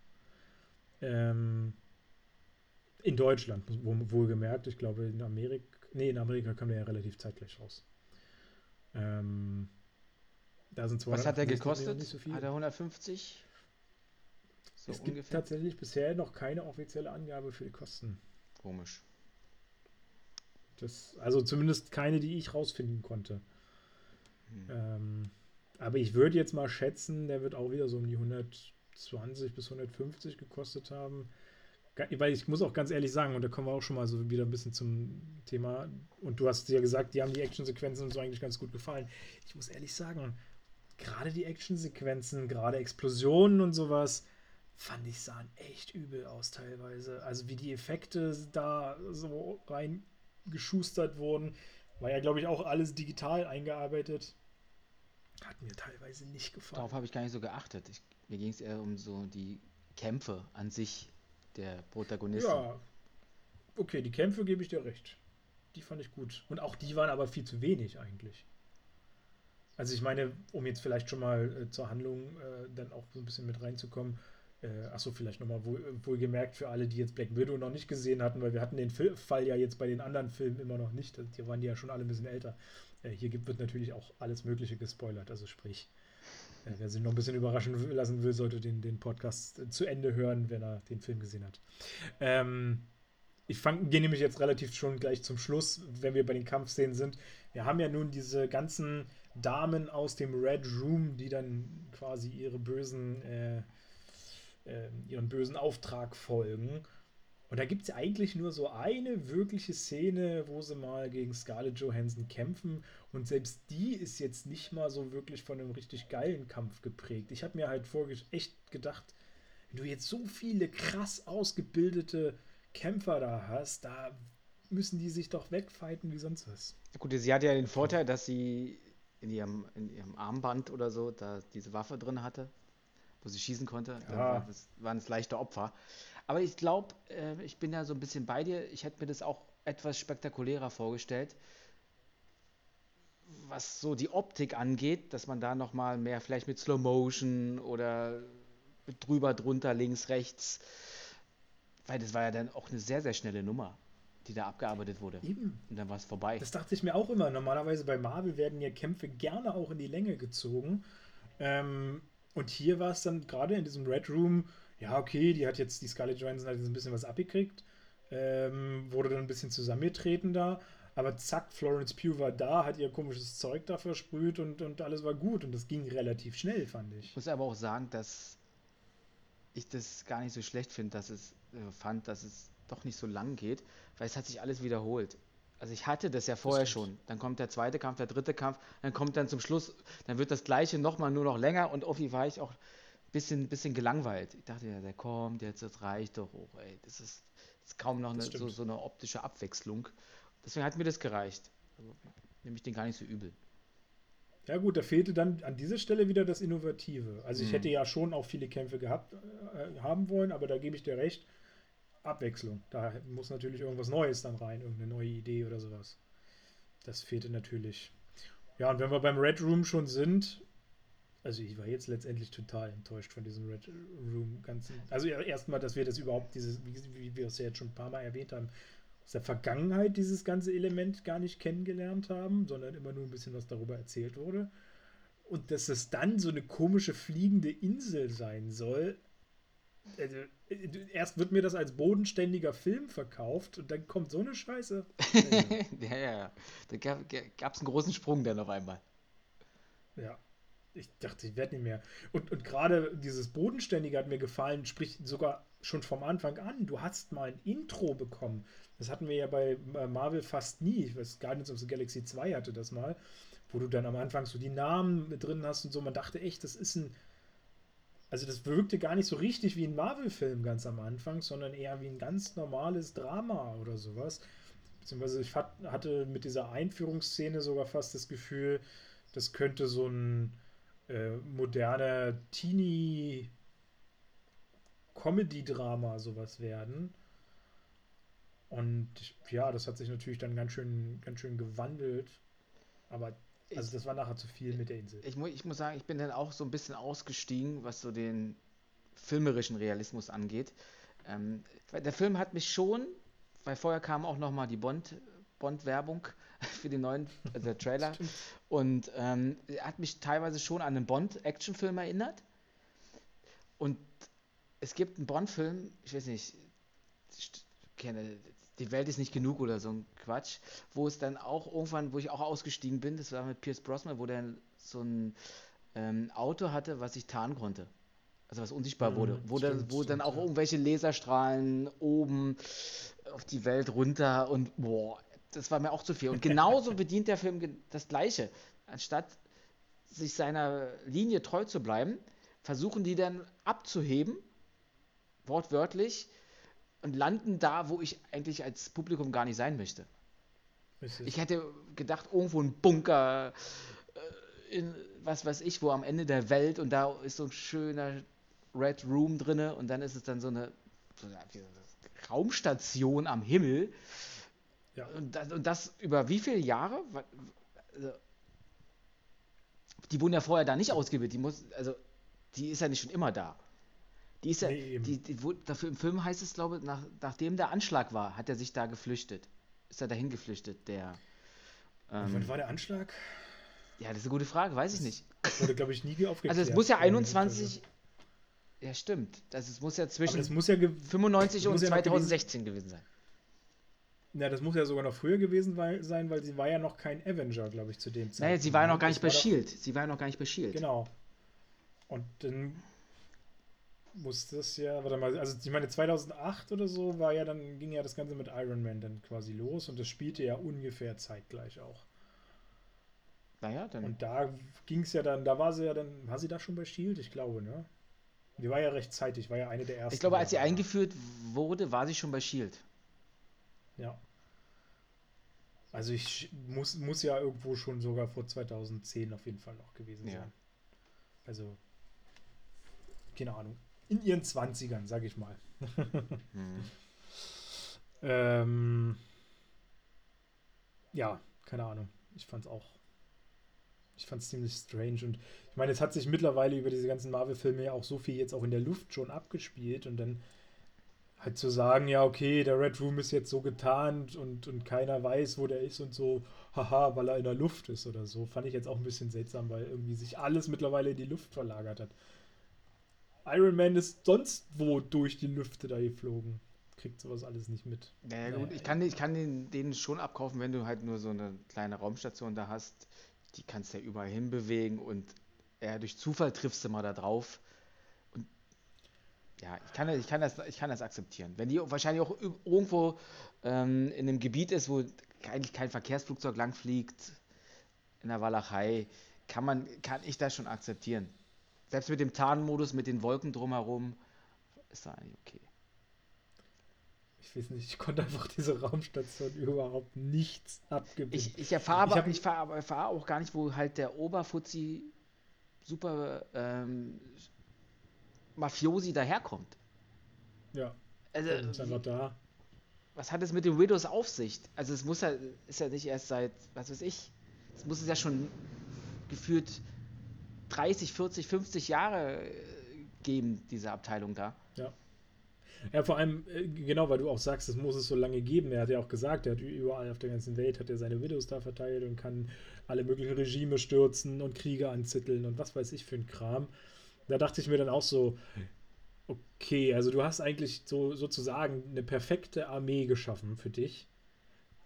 Ähm, in Deutschland, wohlgemerkt. Ich glaube, in Amerika, nee, in Amerika kam der ja relativ zeitgleich raus. Ähm, da sind Was hat der gekostet? So hat er 150? So es ungefähr? gibt tatsächlich bisher noch keine offizielle Angabe für die Kosten. Komisch. Das, also zumindest keine, die ich rausfinden konnte. Hm. Ähm, aber ich würde jetzt mal schätzen, der wird auch wieder so um die 120 bis 150 gekostet haben. Weil ich muss auch ganz ehrlich sagen, und da kommen wir auch schon mal so wieder ein bisschen zum Thema. Und du hast ja gesagt, die haben die Actionsequenzen und so eigentlich ganz gut gefallen. Ich muss ehrlich sagen, gerade die Actionsequenzen, gerade Explosionen und sowas, fand ich sahen echt übel aus teilweise. Also wie die Effekte da so reingeschustert wurden, war ja, glaube ich, auch alles digital eingearbeitet. Hat mir teilweise nicht gefallen. Darauf habe ich gar nicht so geachtet. Ich, mir ging es eher um so die Kämpfe an sich der Protagonisten. Ja, okay, die Kämpfe gebe ich dir recht. Die fand ich gut. Und auch die waren aber viel zu wenig eigentlich. Also ich meine, um jetzt vielleicht schon mal äh, zur Handlung äh, dann auch so ein bisschen mit reinzukommen, äh, achso, vielleicht nochmal wohl, wohlgemerkt für alle, die jetzt Black Widow noch nicht gesehen hatten, weil wir hatten den Fall ja jetzt bei den anderen Filmen immer noch nicht. Die waren ja schon alle ein bisschen älter. Äh, hier gibt, wird natürlich auch alles Mögliche gespoilert. Also sprich, äh, wer sich noch ein bisschen überraschen lassen will, sollte den, den Podcast zu Ende hören, wenn er den Film gesehen hat. Ähm, ich gehe nämlich jetzt relativ schon gleich zum Schluss, wenn wir bei den Kampfszenen sind. Wir haben ja nun diese ganzen Damen aus dem Red Room, die dann quasi ihre bösen äh, äh, ihren bösen Auftrag folgen. Und da gibt es ja eigentlich nur so eine wirkliche Szene, wo sie mal gegen Scarlett Johansson kämpfen. Und selbst die ist jetzt nicht mal so wirklich von einem richtig geilen Kampf geprägt. Ich habe mir halt vorher echt gedacht, wenn du jetzt so viele krass ausgebildete Kämpfer da hast, da müssen die sich doch wegfighten wie sonst was. Gut, sie hat ja den Vorteil, dass sie in ihrem, in ihrem Armband oder so da diese Waffe drin hatte wo sie schießen konnte. Ja. War das, waren es leichte Opfer. Aber ich glaube, äh, ich bin ja so ein bisschen bei dir. Ich hätte mir das auch etwas spektakulärer vorgestellt, was so die Optik angeht, dass man da noch mal mehr vielleicht mit Slow Motion oder drüber, drunter, links, rechts, weil das war ja dann auch eine sehr, sehr schnelle Nummer, die da abgearbeitet wurde. Eben. Und dann war es vorbei. Das dachte ich mir auch immer. Normalerweise bei Marvel werden ja Kämpfe gerne auch in die Länge gezogen. Ähm, und hier war es dann gerade in diesem Red Room, ja, okay, die hat jetzt, die Scarlett Johansson hat jetzt ein bisschen was abgekriegt, ähm, wurde dann ein bisschen zusammengetreten da, aber zack, Florence Pugh war da, hat ihr komisches Zeug da versprüht und, und alles war gut und das ging relativ schnell, fand ich. Ich muss aber auch sagen, dass ich das gar nicht so schlecht finde, dass es äh, fand, dass es doch nicht so lang geht, weil es hat sich alles wiederholt. Also ich hatte das ja vorher das schon. Dann kommt der zweite Kampf, der dritte Kampf, dann kommt dann zum Schluss, dann wird das gleiche nochmal nur noch länger und irgendwie war ich auch ein bisschen, bisschen gelangweilt. Ich dachte ja, der kommt, jetzt das reicht doch hoch, ey. Das ist, das ist kaum noch eine, so, so, eine optische Abwechslung. Deswegen hat mir das gereicht. Also, nehme ich den gar nicht so übel. Ja gut, da fehlte dann an dieser Stelle wieder das Innovative. Also ich hm. hätte ja schon auch viele Kämpfe gehabt äh, haben wollen, aber da gebe ich dir recht Abwechslung. Da muss natürlich irgendwas Neues dann rein, irgendeine neue Idee oder sowas. Das fehlte natürlich. Ja, und wenn wir beim Red Room schon sind, also ich war jetzt letztendlich total enttäuscht von diesem Red Room ganzen. Also erstmal, dass wir das überhaupt, dieses, wie, wir es ja jetzt schon ein paar Mal erwähnt haben, aus der Vergangenheit dieses ganze Element gar nicht kennengelernt haben, sondern immer nur ein bisschen was darüber erzählt wurde. Und dass es dann so eine komische fliegende Insel sein soll, also, erst wird mir das als bodenständiger Film verkauft und dann kommt so eine Scheiße. ja, ja, ja. Da gab es einen großen Sprung dann auf einmal. Ja. ich dachte, ich werde nicht mehr. Und, und gerade dieses Bodenständige hat mir gefallen, sprich sogar schon vom Anfang an. Du hast mal ein Intro bekommen. Das hatten wir ja bei Marvel fast nie. Ich weiß, Guardians of the Galaxy 2 hatte das mal, wo du dann am Anfang so die Namen mit drin hast und so. Man dachte echt, das ist ein. Also, das wirkte gar nicht so richtig wie ein Marvel-Film ganz am Anfang, sondern eher wie ein ganz normales Drama oder sowas. Beziehungsweise ich hatte mit dieser Einführungsszene sogar fast das Gefühl, das könnte so ein äh, moderner Teenie Comedy-Drama sowas werden. Und ja, das hat sich natürlich dann ganz schön, ganz schön gewandelt. Aber also das war nachher zu viel mit der Insel. Ich, ich muss sagen, ich bin dann auch so ein bisschen ausgestiegen, was so den filmerischen Realismus angeht. Ähm, der Film hat mich schon, weil vorher kam auch noch mal die Bond, Bond-Werbung für den neuen, also der Trailer. und ähm, hat mich teilweise schon an einen Bond-Actionfilm erinnert. Und es gibt einen Bond-Film, ich weiß nicht, ich kenne, die Welt ist nicht genug oder so ein Quatsch, wo es dann auch irgendwann, wo ich auch ausgestiegen bin, das war mit Pierce Brosnan, wo der so ein ähm, Auto hatte, was sich tarnen konnte. Also was unsichtbar mhm, wurde, wo, stimmt, dann, wo stimmt, dann auch ja. irgendwelche Laserstrahlen oben auf die Welt runter und boah, das war mir auch zu viel. Und genauso bedient der Film das Gleiche. Anstatt sich seiner Linie treu zu bleiben, versuchen die dann abzuheben, wortwörtlich, und landen da, wo ich eigentlich als Publikum gar nicht sein möchte. Ich hätte gedacht, irgendwo ein Bunker äh, in was weiß ich, wo am Ende der Welt und da ist so ein schöner Red Room drinne und dann ist es dann so eine, so eine Raumstation am Himmel ja. Und, das, und das über wie viele Jahre? Also, die wurden ja vorher da nicht ausgebildet. Die muss, also, die ist ja nicht schon immer da. Die ist ja, nee, die, die, dafür im Film heißt es, glaube ich, nach, nachdem der Anschlag war, hat er sich da geflüchtet. Ist er dahin geflüchtet, der. Ähm, wann war der Anschlag? Ja, das ist eine gute Frage, weiß das ich nicht. Wurde, glaube ich, nie aufgeklärt. Also es muss ja 21. Ja, stimmt. Das, es muss ja zwischen muss ja 95 und 2016 gewesen sein. Ja, das muss ja sogar noch früher gewesen sein, weil sie war ja noch kein Avenger, glaube ich, zu dem Zeitpunkt. Naja, sie war ja noch gar nicht bei Shield. Sie war ja noch gar nicht bei Shield. Genau. Und dann muss das ja, warte mal, also ich meine 2008 oder so war ja dann ging ja das Ganze mit Iron Man dann quasi los und das spielte ja ungefähr zeitgleich auch. Naja, dann. Und da ging es ja dann, da war sie ja dann, war sie da schon bei Shield, ich glaube, ne? Die war ja rechtzeitig, war ja eine der ersten. Ich glaube, als sie eingeführt wurde, war sie schon bei Shield. Ja. Also ich muss, muss ja irgendwo schon sogar vor 2010 auf jeden Fall noch gewesen ja. sein. Also, keine Ahnung. In ihren 20ern, sag ich mal. hm. ähm, ja, keine Ahnung. Ich fand's auch. Ich fand's ziemlich strange. Und ich meine, es hat sich mittlerweile über diese ganzen Marvel-Filme ja auch so viel jetzt auch in der Luft schon abgespielt und dann halt zu sagen, ja, okay, der Red Room ist jetzt so getarnt und, und keiner weiß, wo der ist und so, haha, weil er in der Luft ist oder so, fand ich jetzt auch ein bisschen seltsam, weil irgendwie sich alles mittlerweile in die Luft verlagert hat. Iron Man ist sonst wo durch die Lüfte da geflogen. Kriegt sowas alles nicht mit. Naja, gut, ich kann, ich kann den, den schon abkaufen, wenn du halt nur so eine kleine Raumstation da hast. Die kannst du ja überall hinbewegen und ja, durch Zufall triffst du mal da drauf ja, ich kann, ich, kann das, ich kann das akzeptieren. Wenn die wahrscheinlich auch irgendwo ähm, in einem Gebiet ist, wo eigentlich kein Verkehrsflugzeug langfliegt, in der Walachei, kann, man, kann ich das schon akzeptieren. Selbst mit dem Tarnmodus, mit den Wolken drumherum, ist da eigentlich okay. Ich weiß nicht, ich konnte einfach diese Raumstation überhaupt nichts abgewinnen. Ich, ich erfahre aber, ich fahr, erfahre auch gar nicht, wo halt der Oberfuzzi super ähm, Mafiosi daherkommt. Ja. Also, ist einfach da. Was hat es mit den Widows auf sich? Also es muss ja, ist ja nicht erst seit, was weiß ich, es muss es ja schon gefühlt 30, 40, 50 Jahre äh, geben, diese Abteilung da. Ja. Ja, vor allem, äh, genau, weil du auch sagst, es muss es so lange geben. Er hat ja auch gesagt, er hat überall auf der ganzen Welt hat er seine Widows da verteilt und kann alle möglichen Regime stürzen und Kriege anzitteln und was weiß ich für ein Kram da dachte ich mir dann auch so, okay, also du hast eigentlich so sozusagen eine perfekte Armee geschaffen für dich.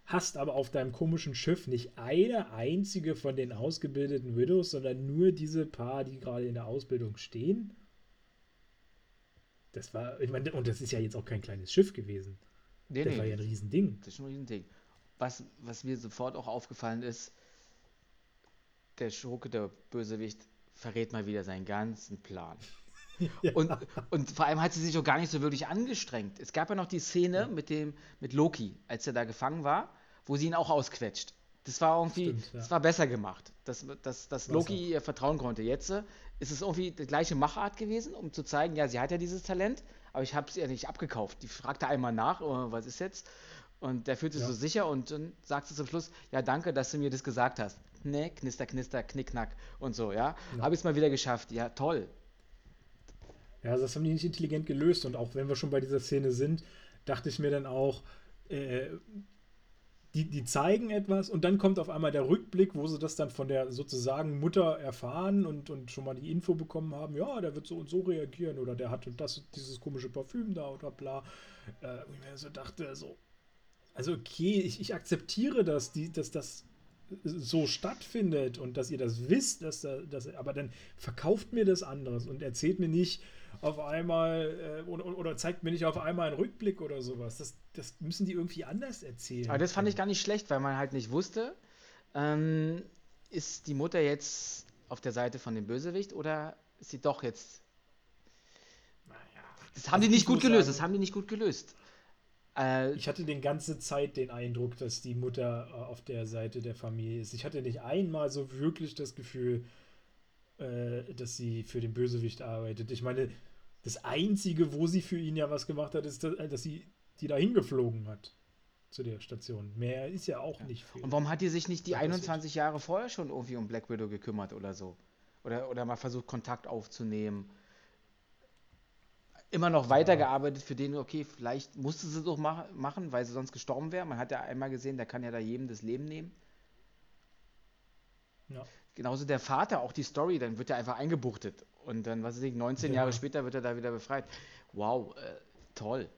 Hast aber auf deinem komischen Schiff nicht eine einzige von den ausgebildeten Widows, sondern nur diese paar, die gerade in der Ausbildung stehen. Das war, ich meine, und das ist ja jetzt auch kein kleines Schiff gewesen. Nee, das nee, war ja ein Riesending. Das ist ein Riesending. Was, was mir sofort auch aufgefallen ist, der Schurke, der Bösewicht, verrät mal wieder seinen ganzen Plan. Ja. Und, und vor allem hat sie sich auch gar nicht so wirklich angestrengt. Es gab ja noch die Szene ja. mit, dem, mit Loki, als er da gefangen war, wo sie ihn auch ausquetscht. Das war irgendwie, Stimmt, ja. das war besser gemacht, dass, dass, dass Loki ihr vertrauen konnte. Jetzt äh, ist es irgendwie die gleiche Machart gewesen, um zu zeigen, ja, sie hat ja dieses Talent, aber ich habe es ihr nicht abgekauft. Die fragte einmal nach, oh, was ist jetzt? Und der fühlte sich so sicher und dann sagte zum Schluss, ja, danke, dass du mir das gesagt hast ne, knister, knister, knickknack und so, ja. ja. Habe ich es mal wieder geschafft. Ja, toll. Ja, das haben die nicht intelligent gelöst. Und auch wenn wir schon bei dieser Szene sind, dachte ich mir dann auch, äh, die, die zeigen etwas und dann kommt auf einmal der Rückblick, wo sie das dann von der sozusagen Mutter erfahren und, und schon mal die Info bekommen haben, ja, der wird so und so reagieren oder der hat das, dieses komische Parfüm da oder bla. Äh, und ich mir so dachte, so, also okay, ich, ich akzeptiere das, die, dass das so stattfindet und dass ihr das wisst, dass, dass aber dann verkauft mir das anderes und erzählt mir nicht auf einmal äh, oder, oder, zeigt mir nicht auf einmal einen Rückblick oder sowas. Das, das müssen die irgendwie anders erzählen. Aber das fand ich gar nicht schlecht, weil man halt nicht wusste, ähm, ist die Mutter jetzt auf der Seite von dem Bösewicht oder ist sie doch jetzt. Naja, das haben also die nicht gut gelöst. Sagen, das haben die nicht gut gelöst. Äh, ich hatte die ganze Zeit den Eindruck, dass die Mutter äh, auf der Seite der Familie ist. Ich hatte nicht einmal so wirklich das Gefühl, äh, dass sie für den Bösewicht arbeitet. Ich meine, das Einzige, wo sie für ihn ja was gemacht hat, ist, dass, dass sie die dahin geflogen hat zu der Station. Mehr ist ja auch ja. nicht viel. Und warum hat die sich nicht die 21 Jahre vorher schon irgendwie um Black Widow gekümmert oder so? Oder, oder mal versucht, Kontakt aufzunehmen? immer noch weitergearbeitet für den, okay, vielleicht musste sie doch mach, machen, weil sie sonst gestorben wäre. Man hat ja einmal gesehen, der kann ja da jedem das Leben nehmen. Ja. Genauso der Vater, auch die Story, dann wird er einfach eingebuchtet. Und dann, was weiß ich, 19 ja. Jahre später wird er da wieder befreit. Wow, äh, toll.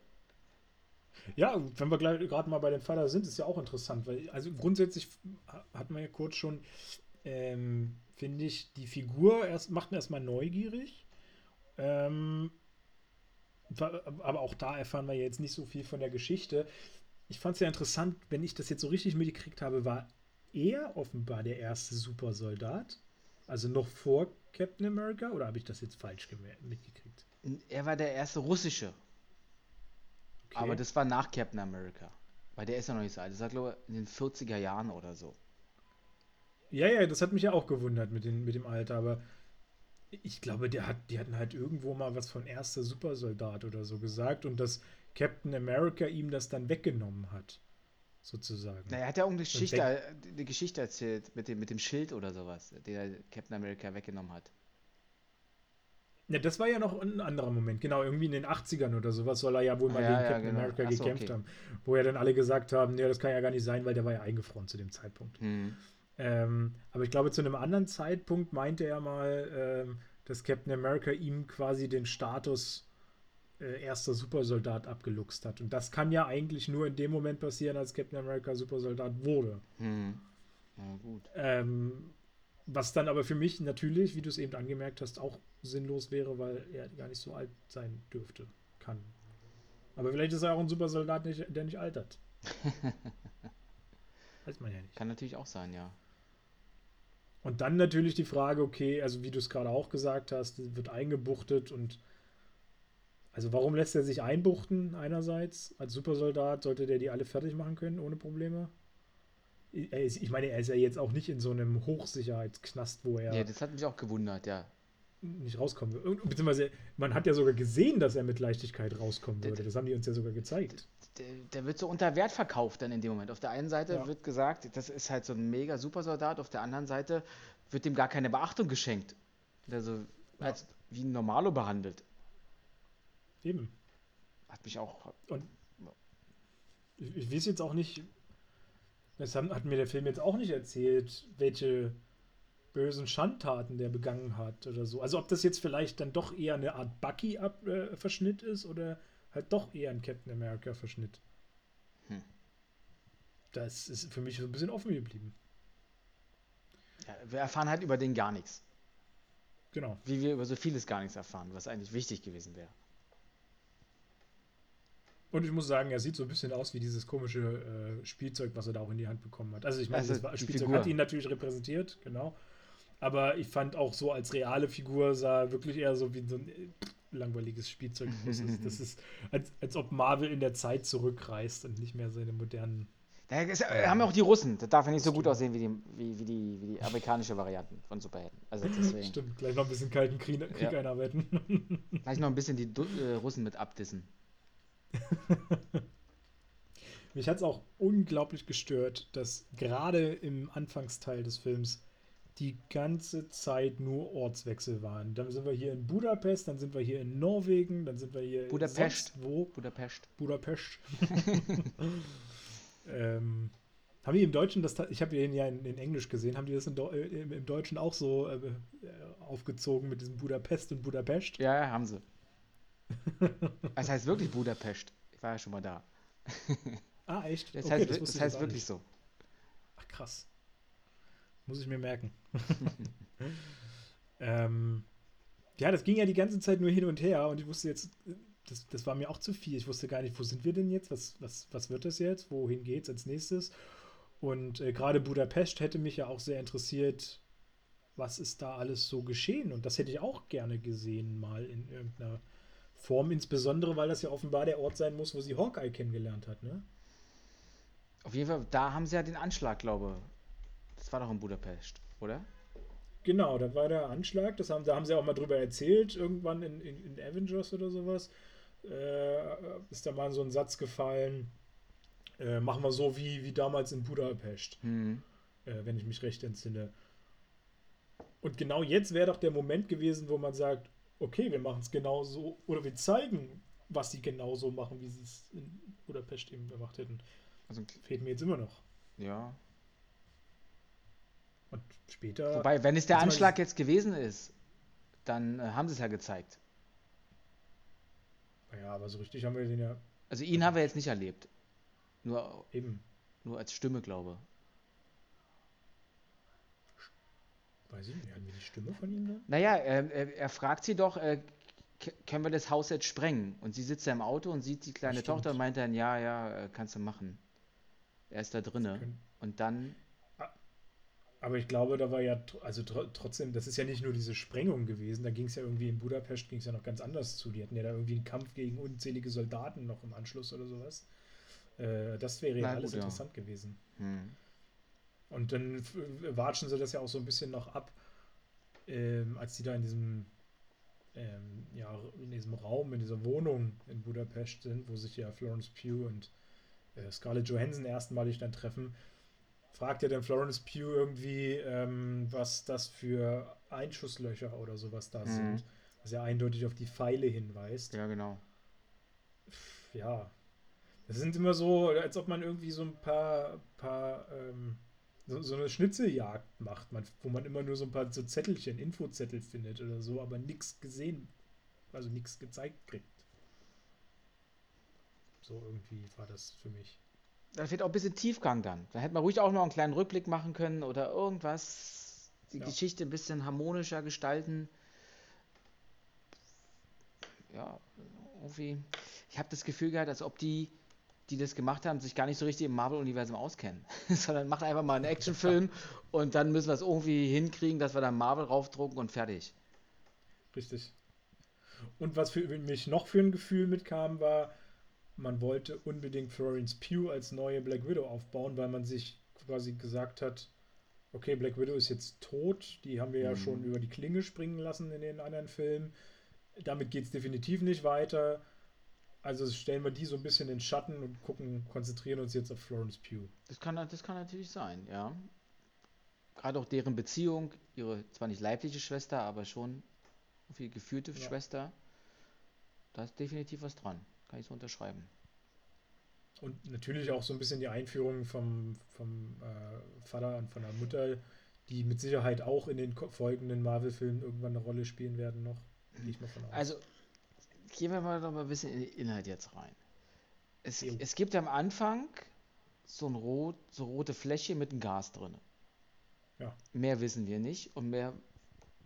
Ja, wenn wir gerade mal bei dem Vater sind, ist ja auch interessant, weil also grundsätzlich hat man ja kurz schon, ähm, finde ich, die Figur erst, macht ihn erstmal neugierig. Ähm, aber auch da erfahren wir jetzt nicht so viel von der Geschichte. Ich fand es ja interessant, wenn ich das jetzt so richtig mitgekriegt habe, war er offenbar der erste Supersoldat. Also noch vor Captain America oder habe ich das jetzt falsch mitgekriegt? Er war der erste russische. Okay. Aber das war nach Captain America. Weil der ist ja noch nicht so alt. Das war, glaube ich, in den 40er Jahren oder so. Ja, ja, das hat mich ja auch gewundert mit, den, mit dem Alter, aber ich glaube, der hat, die hatten halt irgendwo mal was von erster Supersoldat oder so gesagt und dass Captain America ihm das dann weggenommen hat. Sozusagen. Na, er hat ja auch eine Geschichte, eine Geschichte erzählt mit dem, mit dem Schild oder sowas, den Captain America weggenommen hat. Ja, das war ja noch ein anderer Moment. Genau, irgendwie in den 80ern oder sowas soll er ja wohl mal ja, gegen ja, Captain genau. America Achso, gekämpft okay. haben. Wo ja dann alle gesagt haben, ja, das kann ja gar nicht sein, weil der war ja eingefroren zu dem Zeitpunkt. Mhm. Ähm, aber ich glaube, zu einem anderen Zeitpunkt meinte er mal, ähm, dass Captain America ihm quasi den Status äh, erster Supersoldat abgeluchst hat. Und das kann ja eigentlich nur in dem Moment passieren, als Captain America Supersoldat wurde. Hm. Na gut. Ähm, was dann aber für mich natürlich, wie du es eben angemerkt hast, auch sinnlos wäre, weil er gar nicht so alt sein dürfte, kann. Aber vielleicht ist er auch ein Supersoldat, der nicht altert. Weiß man ja nicht. Kann natürlich auch sein, ja. Und dann natürlich die Frage, okay, also wie du es gerade auch gesagt hast, wird eingebuchtet und also warum lässt er sich einbuchten einerseits? Als Supersoldat sollte der die alle fertig machen können ohne Probleme? Ich meine, er ist ja jetzt auch nicht in so einem Hochsicherheitsknast, wo er. Ja, das hat mich auch gewundert, ja. Nicht rauskommen würde. Beziehungsweise, man hat ja sogar gesehen, dass er mit Leichtigkeit rauskommen würde. Das haben die uns ja sogar gezeigt der, der, wird so unter Wert verkauft dann in dem Moment. Auf der einen Seite ja. wird gesagt, das ist halt so ein mega Supersoldat, auf der anderen Seite wird dem gar keine Beachtung geschenkt. Also ja. als wie ein Normalo behandelt. Eben. Hat mich auch. Und ich, ich weiß jetzt auch nicht, das hat mir der Film jetzt auch nicht erzählt, welche bösen Schandtaten der begangen hat oder so. Also ob das jetzt vielleicht dann doch eher eine Art Bucky-Verschnitt äh, ist oder halt doch eher ein Captain America-Verschnitt. Hm. das ist für mich so ein bisschen offen geblieben. Ja, wir erfahren halt über den gar nichts. Genau. Wie wir über so vieles gar nichts erfahren, was eigentlich wichtig gewesen wäre. Und ich muss sagen, er sieht so ein bisschen aus wie dieses komische äh, Spielzeug, was er da auch in die Hand bekommen hat. Also ich meine, Also das war, Spielzeug Figur. hat ihn natürlich repräsentiert, genau. Aber ich fand auch so als reale Figur sah er wirklich eher so wie so ein äh, langweiliges Spielzeug aus. Das ist, als, als ob Marvel in der Zeit zurückreist und nicht mehr seine modernen. Da ist, äh, haben auch die Russen. Das darf ja nicht so gut Stimmt. aussehen wie die, wie, wie, die, wie die amerikanische Varianten von Superhelden. Also deswegen. Stimmt, gleich noch ein bisschen kalten Krieg, Krieg Ja. einarbeiten. Gleich noch ein bisschen die äh, Russen mit abdissen. Mich hat es auch unglaublich gestört, dass gerade im Anfangsteil des Films die ganze Zeit nur Ortswechsel waren. Dann sind wir hier in Budapest, dann sind wir hier in Norwegen, dann sind wir hier Budapest. sonst wo. Budapest. Budapest. ähm, haben die im Deutschen das, ich habe ihn ja in, in Englisch gesehen, haben die das in, äh, im, im Deutschen auch so äh, aufgezogen mit diesem Budapest und Budapest? Ja, haben sie. Es heißt wirklich Budapest. Ich war ja schon mal da. Ah, echt? Das Okay, heißt, das das heißt wirklich nicht. so. Ach krass. Muss ich mir merken. ähm, ja, das ging ja die ganze Zeit nur hin und her und ich wusste jetzt, das, das war mir auch zu viel. Ich wusste gar nicht, wo sind wir denn jetzt? Was, was, was wird das jetzt? Wohin geht's als nächstes? Und äh, gerade Budapest hätte mich ja auch sehr interessiert, was ist da alles so geschehen? Und das hätte ich auch gerne gesehen, mal in irgendeiner Form, insbesondere weil das ja offenbar der Ort sein muss, wo sie Hawkeye kennengelernt hat, ne? Auf jeden Fall, da haben sie ja den Anschlag, glaube Das war doch in Budapest, oder? Genau, da war der Anschlag, das haben, da haben sie auch mal drüber erzählt, irgendwann in, in, in Avengers oder sowas. Äh, ist da mal so ein Satz gefallen, äh, machen wir so wie, wie damals in Budapest, Hm. äh, wenn ich mich recht entsinne. Und genau jetzt wäre doch der Moment gewesen, wo man sagt, okay, wir machen es genau so, oder wir zeigen, was sie genau so machen, wie sie es in Budapest eben gemacht hätten. Also, Fehlt mir jetzt immer noch. ja. Und später. Wobei, wenn es der Anschlag jetzt gewesen ist, dann äh, haben sie es ja gezeigt. ja, aber so richtig haben wir den ja Also ihn haben wir jetzt nicht erlebt. Nur, eben. nur als Stimme, glaube Weiß ich nicht, hatten wir die Stimme von ihm dann? Naja, er, er, er fragt sie doch, äh, können wir das Haus jetzt sprengen? Und sie sitzt ja im Auto und sieht die kleine Stimmt. Tochter und meint dann, ja, ja, äh, kannst du machen. Er ist da drinne. Und dann, Aber ich glaube, da war ja, also tr trotzdem, das ist ja nicht nur diese Sprengung gewesen, da ging es ja irgendwie in Budapest, ging es ja noch ganz anders zu. Die hatten ja da irgendwie einen Kampf gegen unzählige Soldaten noch im Anschluss oder sowas. Äh, das wäre ja alles gut, ja. interessant gewesen. hm, Und dann watschen sie das ja auch so ein bisschen noch ab, ähm, als die da in diesem, ähm, ja, in diesem Raum, in dieser Wohnung in Budapest sind, wo sich ja Florence Pugh und äh, Scarlett Johansson erstmalig dann treffen, fragt ja dann Florence Pugh irgendwie, ähm, was das für Einschusslöcher oder sowas da Mhm. sind, was ja eindeutig auf die Pfeile hinweist ja, genau. ja, das sind immer so, als ob man irgendwie so ein paar, paar ähm, so, so eine Schnitzeljagd macht, man, wo man immer nur so ein paar so Zettelchen, Infozettel findet oder so, aber nichts gesehen, also nichts gezeigt kriegt. So irgendwie war das für mich. Da fehlt auch ein bisschen Tiefgang dann. Da hätte man ruhig auch noch einen kleinen Rückblick machen können oder irgendwas, die Ja. Geschichte ein bisschen harmonischer gestalten. Ja, irgendwie. Ich habe das Gefühl gehabt, als ob die, die das gemacht haben, sich gar nicht so richtig im Marvel-Universum auskennen. Sondern macht einfach mal einen Actionfilm und dann müssen wir es irgendwie hinkriegen, dass wir da Marvel raufdrucken und fertig. Richtig. Und was für mich noch für ein Gefühl mitkam, war, man wollte unbedingt Florence Pugh als neue Black Widow aufbauen, weil man sich quasi gesagt hat, okay, Black Widow ist jetzt tot, die haben wir ja Mhm. schon über die Klinge springen lassen in den anderen Filmen. Damit geht es definitiv nicht weiter. Also stellen wir die so ein bisschen in den Schatten und gucken, konzentrieren uns jetzt auf Florence Pugh. Das kann, das kann natürlich sein, ja. Gerade auch deren Beziehung, ihre zwar nicht leibliche Schwester, aber schon irgendwie geführte Ja. Schwester. Da ist definitiv was dran. Kann ich so unterschreiben. Und natürlich auch so ein bisschen die Einführung vom, vom äh, Vater und von der Mutter, die mit Sicherheit auch in den folgenden Marvel-Filmen irgendwann eine Rolle spielen werden noch. Gehe ich mal von aus. Also, gehen wir mal noch mal ein bisschen in den Inhalt jetzt rein. Es, Jo. es gibt am Anfang so, ein rot, so rote Fläche mit einem Gas drin. Ja. Mehr wissen wir nicht und mehr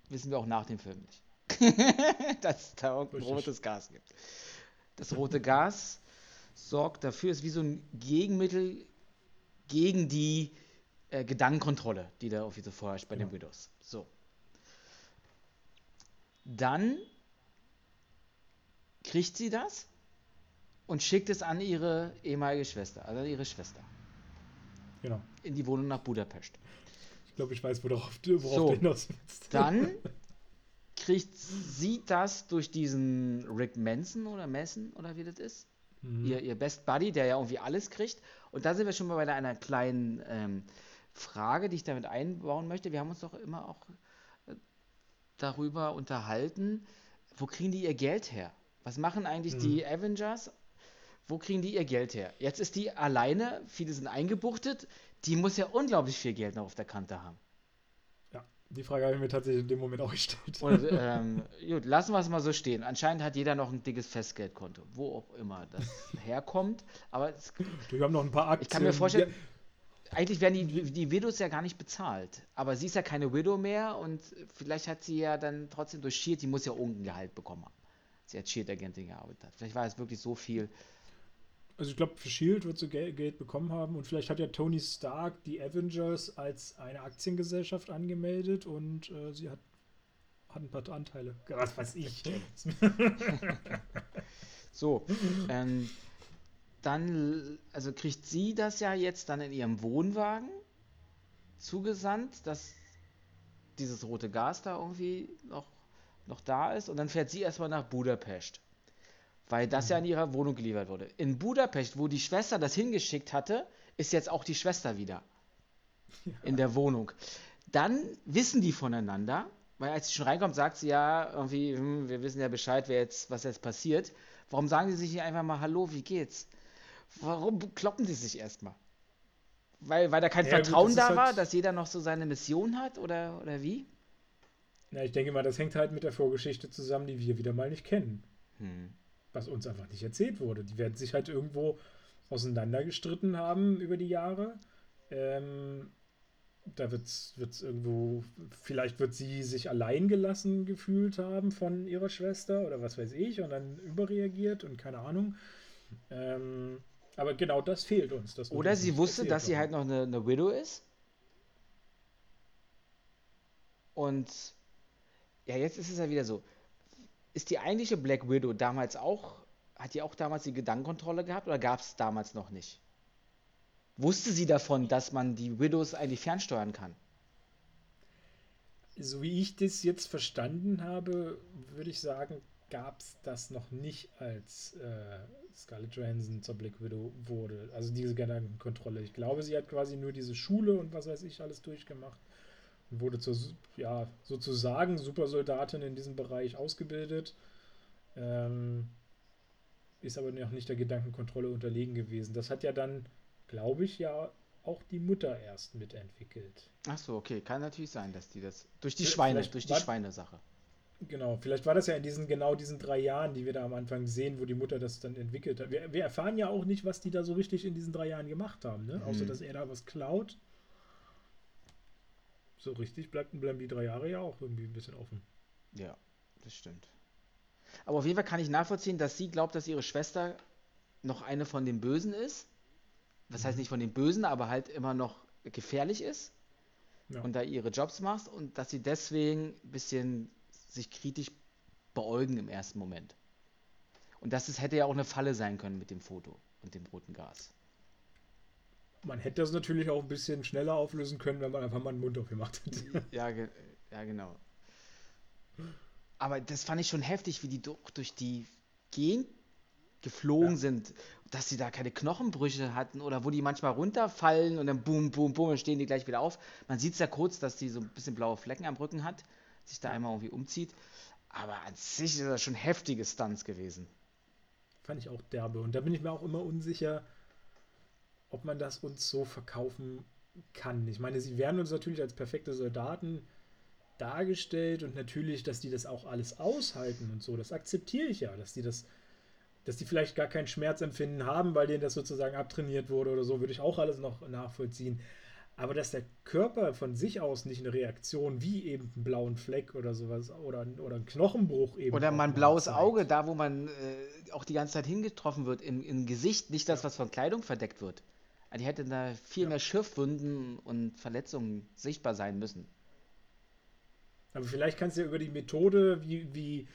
wissen wir auch nach dem Film nicht. Dass es da irgendein Richtig. rotes Gas gibt. Das rote Gas sorgt dafür, ist wie so ein Gegenmittel gegen die äh, Gedankenkontrolle, die da irgendwie so vorherrscht bei den Genau. Widows. So. Dann kriegt sie das und schickt es an ihre ehemalige Schwester, also ihre Schwester, Genau. in die Wohnung nach Budapest. Ich glaube, ich weiß, worauf, du- worauf So. du hinaus willst. Dann kriegt sie das durch diesen Rick Manson oder Manson oder wie das ist, Mhm. ihr, ihr Best Buddy, der ja irgendwie alles kriegt. Und da sind wir schon mal bei einer kleinen ähm, Frage, die ich damit einbauen möchte. Wir haben uns doch immer auch äh, darüber unterhalten, wo kriegen die ihr Geld her? Was machen eigentlich die Avengers? Wo kriegen die ihr Geld her? Jetzt ist die alleine, viele sind eingebuchtet, die muss ja unglaublich viel Geld noch auf der Kante haben. Ja, die Frage habe ich mir tatsächlich in dem Moment auch gestellt. Und, ähm, gut, lassen wir es mal so stehen. Anscheinend hat jeder noch ein dickes Festgeldkonto, wo auch immer das herkommt. Aber es, wir haben noch ein paar Aktien. ich kann mir vorstellen, eigentlich werden die, die Widows ja gar nicht bezahlt. Aber sie ist ja keine Widow mehr und vielleicht hat sie ja dann trotzdem durch Shield, die muss ja irgendein Gehalt bekommen haben. Sie hat Shield-Agentin gearbeitet. Vielleicht war es wirklich so viel. Also ich glaube, für Shield wird sie Gel Geld bekommen haben und vielleicht hat ja Tony Stark die Avengers als eine Aktiengesellschaft angemeldet und äh, sie hat, hat ein paar Anteile. Was weiß ich. So, ähm, dann, also kriegt sie das ja jetzt dann in ihrem Wohnwagen zugesandt, dass dieses rote Gas da irgendwie noch, noch da ist und dann fährt sie erstmal nach Budapest, weil das ja in ihrer Wohnung geliefert wurde. In Budapest, wo die Schwester das hingeschickt hatte, ist jetzt auch die Schwester wieder in der Wohnung. Dann wissen die voneinander, weil als sie schon reinkommt, sagt sie ja irgendwie, hm, wir wissen ja Bescheid, wer jetzt, was jetzt passiert. Warum sagen sie sich nicht einfach mal Hallo, wie geht's? Warum kloppen sie sich erstmal? Weil, weil da kein Ja, gut, Vertrauen das da war, halt- dass jeder noch so seine Mission hat oder, oder wie? Na, ich denke mal, das hängt halt mit der Vorgeschichte zusammen, die wir wieder mal nicht kennen. Hm. Was uns einfach nicht erzählt wurde. Die werden sich halt irgendwo auseinandergestritten haben über die Jahre. Ähm, da wird es irgendwo, vielleicht wird sie sich allein gelassen gefühlt haben von ihrer Schwester oder was weiß ich und dann überreagiert und keine Ahnung. Ähm, aber genau das fehlt uns. Das Oder sie wusste, dass sie halt noch eine, eine Widow ist. Und ja, jetzt ist es ja wieder so. Ist die eigentliche Black Widow damals auch, hat die auch damals die Gedankenkontrolle gehabt oder gab es damals noch nicht? Wusste sie davon, dass man die Widows eigentlich fernsteuern kann? So wie ich das jetzt verstanden habe, würde ich sagen, gab es das noch nicht, als äh, Scarlett Johansson zur Black Widow wurde. Also diese Gedankenkontrolle. Ich glaube, sie hat quasi nur diese Schule und was weiß ich alles durchgemacht wurde zur, ja, sozusagen Supersoldatin in diesem Bereich ausgebildet. Ähm, ist aber noch nicht der Gedankenkontrolle unterlegen gewesen. Das hat ja dann, glaube ich, ja auch die Mutter erst mitentwickelt. Ach so, okay, kann natürlich sein, dass die das durch die Schweine, vielleicht durch die Schweinesache. Genau, vielleicht war das ja in diesen genau diesen drei Jahren, die wir da am Anfang sehen, wo die Mutter das dann entwickelt hat. Wir, wir erfahren ja auch nicht, was die da so richtig in diesen drei Jahren gemacht haben, ne? Außer Mhm. dass er da was klaut. So richtig bleibt, bleiben die drei Jahre ja auch irgendwie ein bisschen offen. Ja, das stimmt. Aber auf jeden Fall kann ich nachvollziehen, dass sie glaubt, dass ihre Schwester noch eine von den Bösen ist. Was heißt nicht von den Bösen, aber halt immer noch gefährlich ist Ja. und da ihre Jobs macht und dass sie deswegen ein bisschen sich kritisch beäugen im ersten Moment. Und das ist, hätte ja auch eine Falle sein können mit dem Foto und dem roten Gas. Man hätte das natürlich auch ein bisschen schneller auflösen können, wenn man einfach mal einen Mund aufgemacht hätte. Ja, ge ja, genau. Aber das fand ich schon heftig, wie die durch, durch die Gegend geflogen Ja. sind, dass sie da keine Knochenbrüche hatten oder wo die manchmal runterfallen und dann boom, boom, boom, dann stehen die gleich wieder auf. Man sieht es ja kurz, dass die so ein bisschen blaue Flecken am Rücken hat, sich da einmal irgendwie umzieht. Aber an sich ist das schon heftige Stunts gewesen. Fand ich auch derbe. Und da bin ich mir auch immer unsicher, ob man das uns so verkaufen kann. Ich meine, sie werden uns natürlich als perfekte Soldaten dargestellt und natürlich, dass die das auch alles aushalten und so. Das akzeptiere ich ja, dass die das dass die vielleicht gar kein Schmerzempfinden haben, weil denen das sozusagen abtrainiert wurde oder so, würde ich auch alles noch nachvollziehen. Aber dass der Körper von sich aus nicht eine Reaktion wie eben einen blauen Fleck oder sowas oder, oder einen Knochenbruch eben. Oder mal ein blaues zeigt. Auge, da wo man äh, auch die ganze Zeit hingetroffen wird, im, im Gesicht, nicht das, was von Kleidung verdeckt wird. Die hätte da viel ja. mehr Schürfwunden und Verletzungen sichtbar sein müssen. Aber vielleicht kannst du ja über die Methode, wie, wie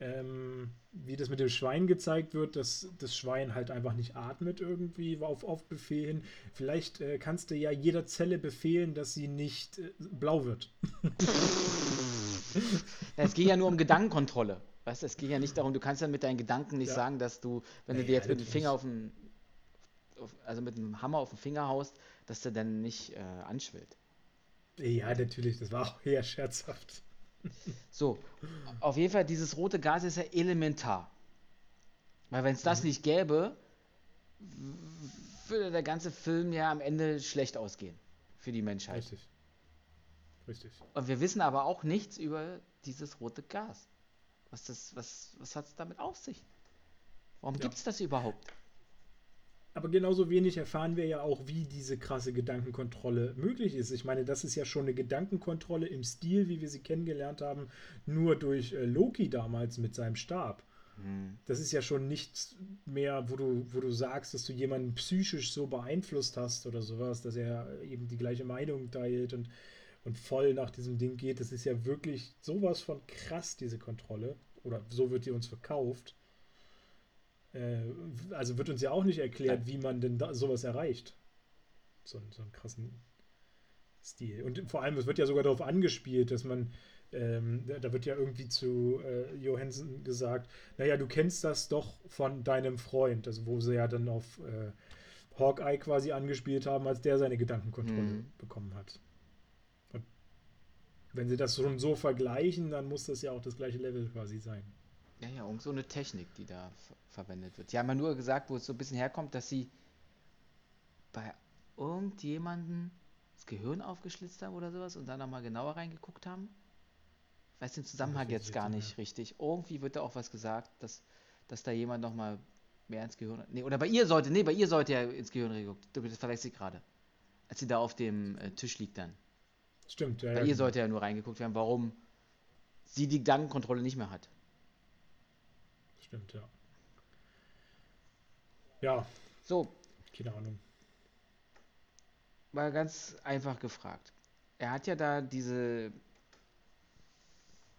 ähm, wie das mit dem Schwein gezeigt wird, dass das Schwein halt einfach nicht atmet irgendwie auf, auf Befehl hin. Vielleicht äh, kannst du ja jeder Zelle befehlen, dass sie nicht äh, blau wird. es ging ja nur um Gedankenkontrolle. Weißt du, es ging ja nicht darum, du kannst ja mit deinen Gedanken nicht ja. sagen, dass du, wenn du dir jetzt mit dem Finger auf den, also mit dem Hammer auf den Finger haust, dass der dann nicht äh, anschwillt. Ja, natürlich, das war auch eher scherzhaft. So, auf jeden Fall, dieses rote Gas ist ja elementar. Weil wenn es das mhm. nicht gäbe, würde der ganze Film ja am Ende schlecht ausgehen für die Menschheit. Richtig. Richtig. Und wir wissen aber auch nichts über dieses rote Gas. Was, was, was hat es damit auf sich? Warum ja. gibt es das überhaupt? Aber genauso wenig erfahren wir ja auch, wie diese krasse Gedankenkontrolle möglich ist. Ich meine, das ist ja schon eine Gedankenkontrolle im Stil, wie wir sie kennengelernt haben, nur durch äh, Loki damals mit seinem Stab. Mhm. Das ist ja schon nichts mehr, wo du, wo du sagst, dass du jemanden psychisch so beeinflusst hast oder sowas, dass er eben die gleiche Meinung teilt und, und voll nach diesem Ding geht. Das ist ja wirklich sowas von krass, diese Kontrolle. Oder so wird die uns verkauft. Äh, also wird uns ja auch nicht erklärt, wie man denn da sowas erreicht. So, so einen krassen Stil. Und vor allem, es wird ja sogar darauf angespielt, dass man, ähm, da wird ja irgendwie zu äh, Johansen gesagt, naja, du kennst das doch von deinem Freund, also wo sie ja dann auf äh, Hawkeye quasi angespielt haben, als der seine Gedankenkontrolle mhm. bekommen hat. Und wenn sie das schon so vergleichen, dann muss das ja auch das gleiche Level quasi sein. Ja, ja, irgend so eine Technik, die da verwendet wird. Sie haben ja nur gesagt, wo es so ein bisschen herkommt, dass sie bei irgendjemandem das Gehirn aufgeschlitzt haben oder sowas und dann nochmal genauer reingeguckt haben. Ich weiß den Zusammenhang jetzt gar nicht richtig. Irgendwie wird da auch was gesagt, dass, dass da jemand nochmal mehr ins Gehirn. Nee, oder bei ihr sollte, nee, bei ihr sollte er ins Gehirn reingeguckt. Das verwechsel ich gerade. Als sie da auf dem äh, Tisch liegt dann. Stimmt, ja. Bei ja, ihr genau. sollte ja nur reingeguckt werden, warum sie die Gedankenkontrolle nicht mehr hat. Stimmt, ja. Ja. So. Keine Ahnung. Mal ganz einfach gefragt. Er hat ja da diese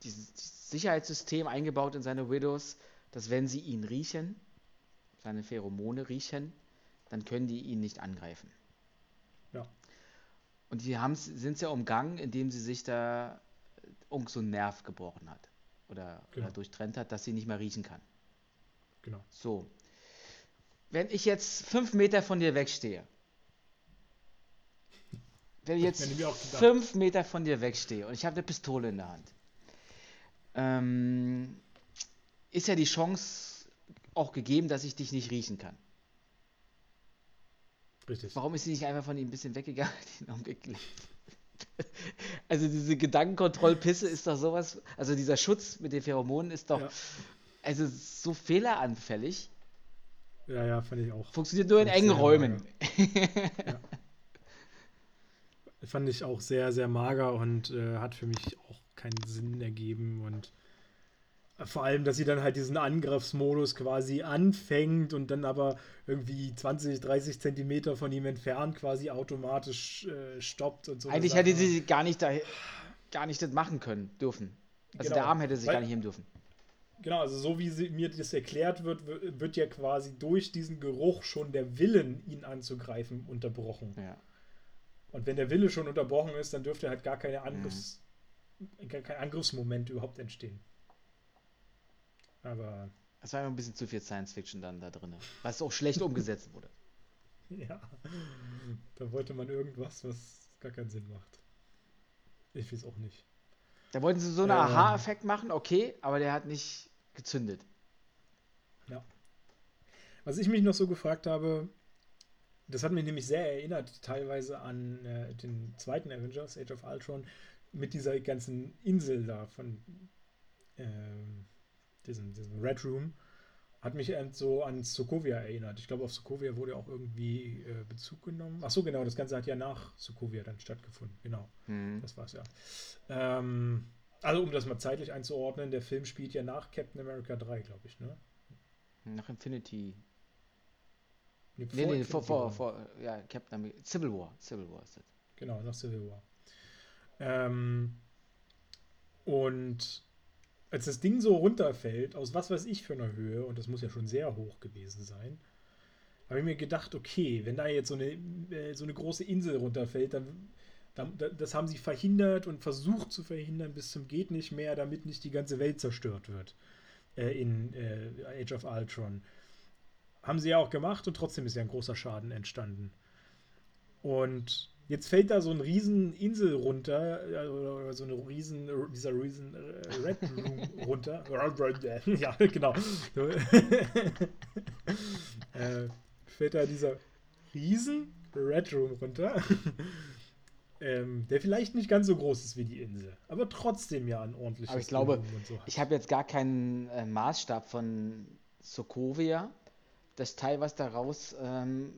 dieses Sicherheitssystem eingebaut in seine Widows, dass wenn sie ihn riechen, seine Pheromone riechen, dann können die ihn nicht angreifen. Ja. Und die sind es ja umgangen, indem sie sich da irgend so einen Nerv gebrochen hat oder, genau. oder durchtrennt hat, dass sie nicht mehr riechen kann. Genau. So. Wenn ich jetzt fünf Meter von dir wegstehe, wenn ich jetzt fünf Meter von dir wegstehe und ich habe eine Pistole in der Hand, ähm, ist ja die Chance auch gegeben, dass ich dich nicht riechen kann. Richtig. Warum ist sie nicht einfach von ihm ein bisschen weggegangen, Also diese Gedankenkontrollpisse ist doch sowas, also dieser Schutz mit den Pheromonen ist doch, ja also so fehleranfällig. Ja, ja, fand ich auch. Funktioniert nur in engen Räumen. ja. Fand ich auch sehr, sehr mager und äh, hat für mich auch keinen Sinn ergeben und äh, vor allem, dass sie dann halt diesen Angriffsmodus quasi anfängt und dann aber irgendwie 20, 30 Zentimeter von ihm entfernt quasi automatisch äh, stoppt und so. Eigentlich hätte sie gar nicht, da, gar nicht das machen können, dürfen. Also genau. der Arm hätte sich Weil, gar nicht heben dürfen. Genau, also so wie sie, mir das erklärt wird, wird ja quasi durch diesen Geruch schon der Willen, ihn anzugreifen, unterbrochen. Ja. Und wenn der Wille schon unterbrochen ist, dann dürfte halt gar, keine Angriffs, mhm. gar kein Angriffsmoment überhaupt entstehen. Aber. Es war immer ein bisschen zu viel Science Fiction dann da drin, was auch schlecht umgesetzt wurde. Ja, da wollte man irgendwas, was gar keinen Sinn macht. Ich weiß auch nicht. Da wollten sie so einen ähm, Aha-Effekt machen, okay, aber der hat nicht gezündet. Ja. Was ich mich noch so gefragt habe, das hat mich nämlich sehr erinnert, teilweise an äh, den zweiten Avengers, Age of Ultron, mit dieser ganzen Insel da von äh, diesem, diesem Red Room, Hat mich so an Sokovia erinnert. Ich glaube, auf Sokovia wurde auch irgendwie äh, Bezug genommen. Ach so, genau, das Ganze hat ja nach Sokovia dann stattgefunden. Genau, mhm. das war's ja. Ähm, also, um das mal zeitlich einzuordnen, der Film spielt ja nach Captain America 3, glaube ich, ne? Nach Infinity. Nee, nee, nee vor, vor, vor, ja, Captain America. Civil War. Civil War ist das. Genau, nach Civil War. Ähm, und als das Ding so runterfällt, aus was weiß ich für einer Höhe, und das muss ja schon sehr hoch gewesen sein, habe ich mir gedacht, okay, wenn da jetzt so eine, äh, so eine große Insel runterfällt, dann, das haben sie verhindert und versucht zu verhindern bis zum geht nicht mehr, damit nicht die ganze Welt zerstört wird äh, in äh, Age of Ultron. Haben sie ja auch gemacht und trotzdem ist ja ein großer Schaden entstanden. Und Jetzt fällt da so ein riesen Insel runter, äh, oder so eine riesen, dieser riesen äh, Red Room runter. ja, genau. äh, fällt da dieser riesen Red Room runter. Ähm, der vielleicht nicht ganz so groß ist wie die Insel, aber trotzdem ja ein ordentliches Aber ich glaube, so ich habe jetzt gar keinen äh, Maßstab von Sokovia. Das Teil, was da raus ähm,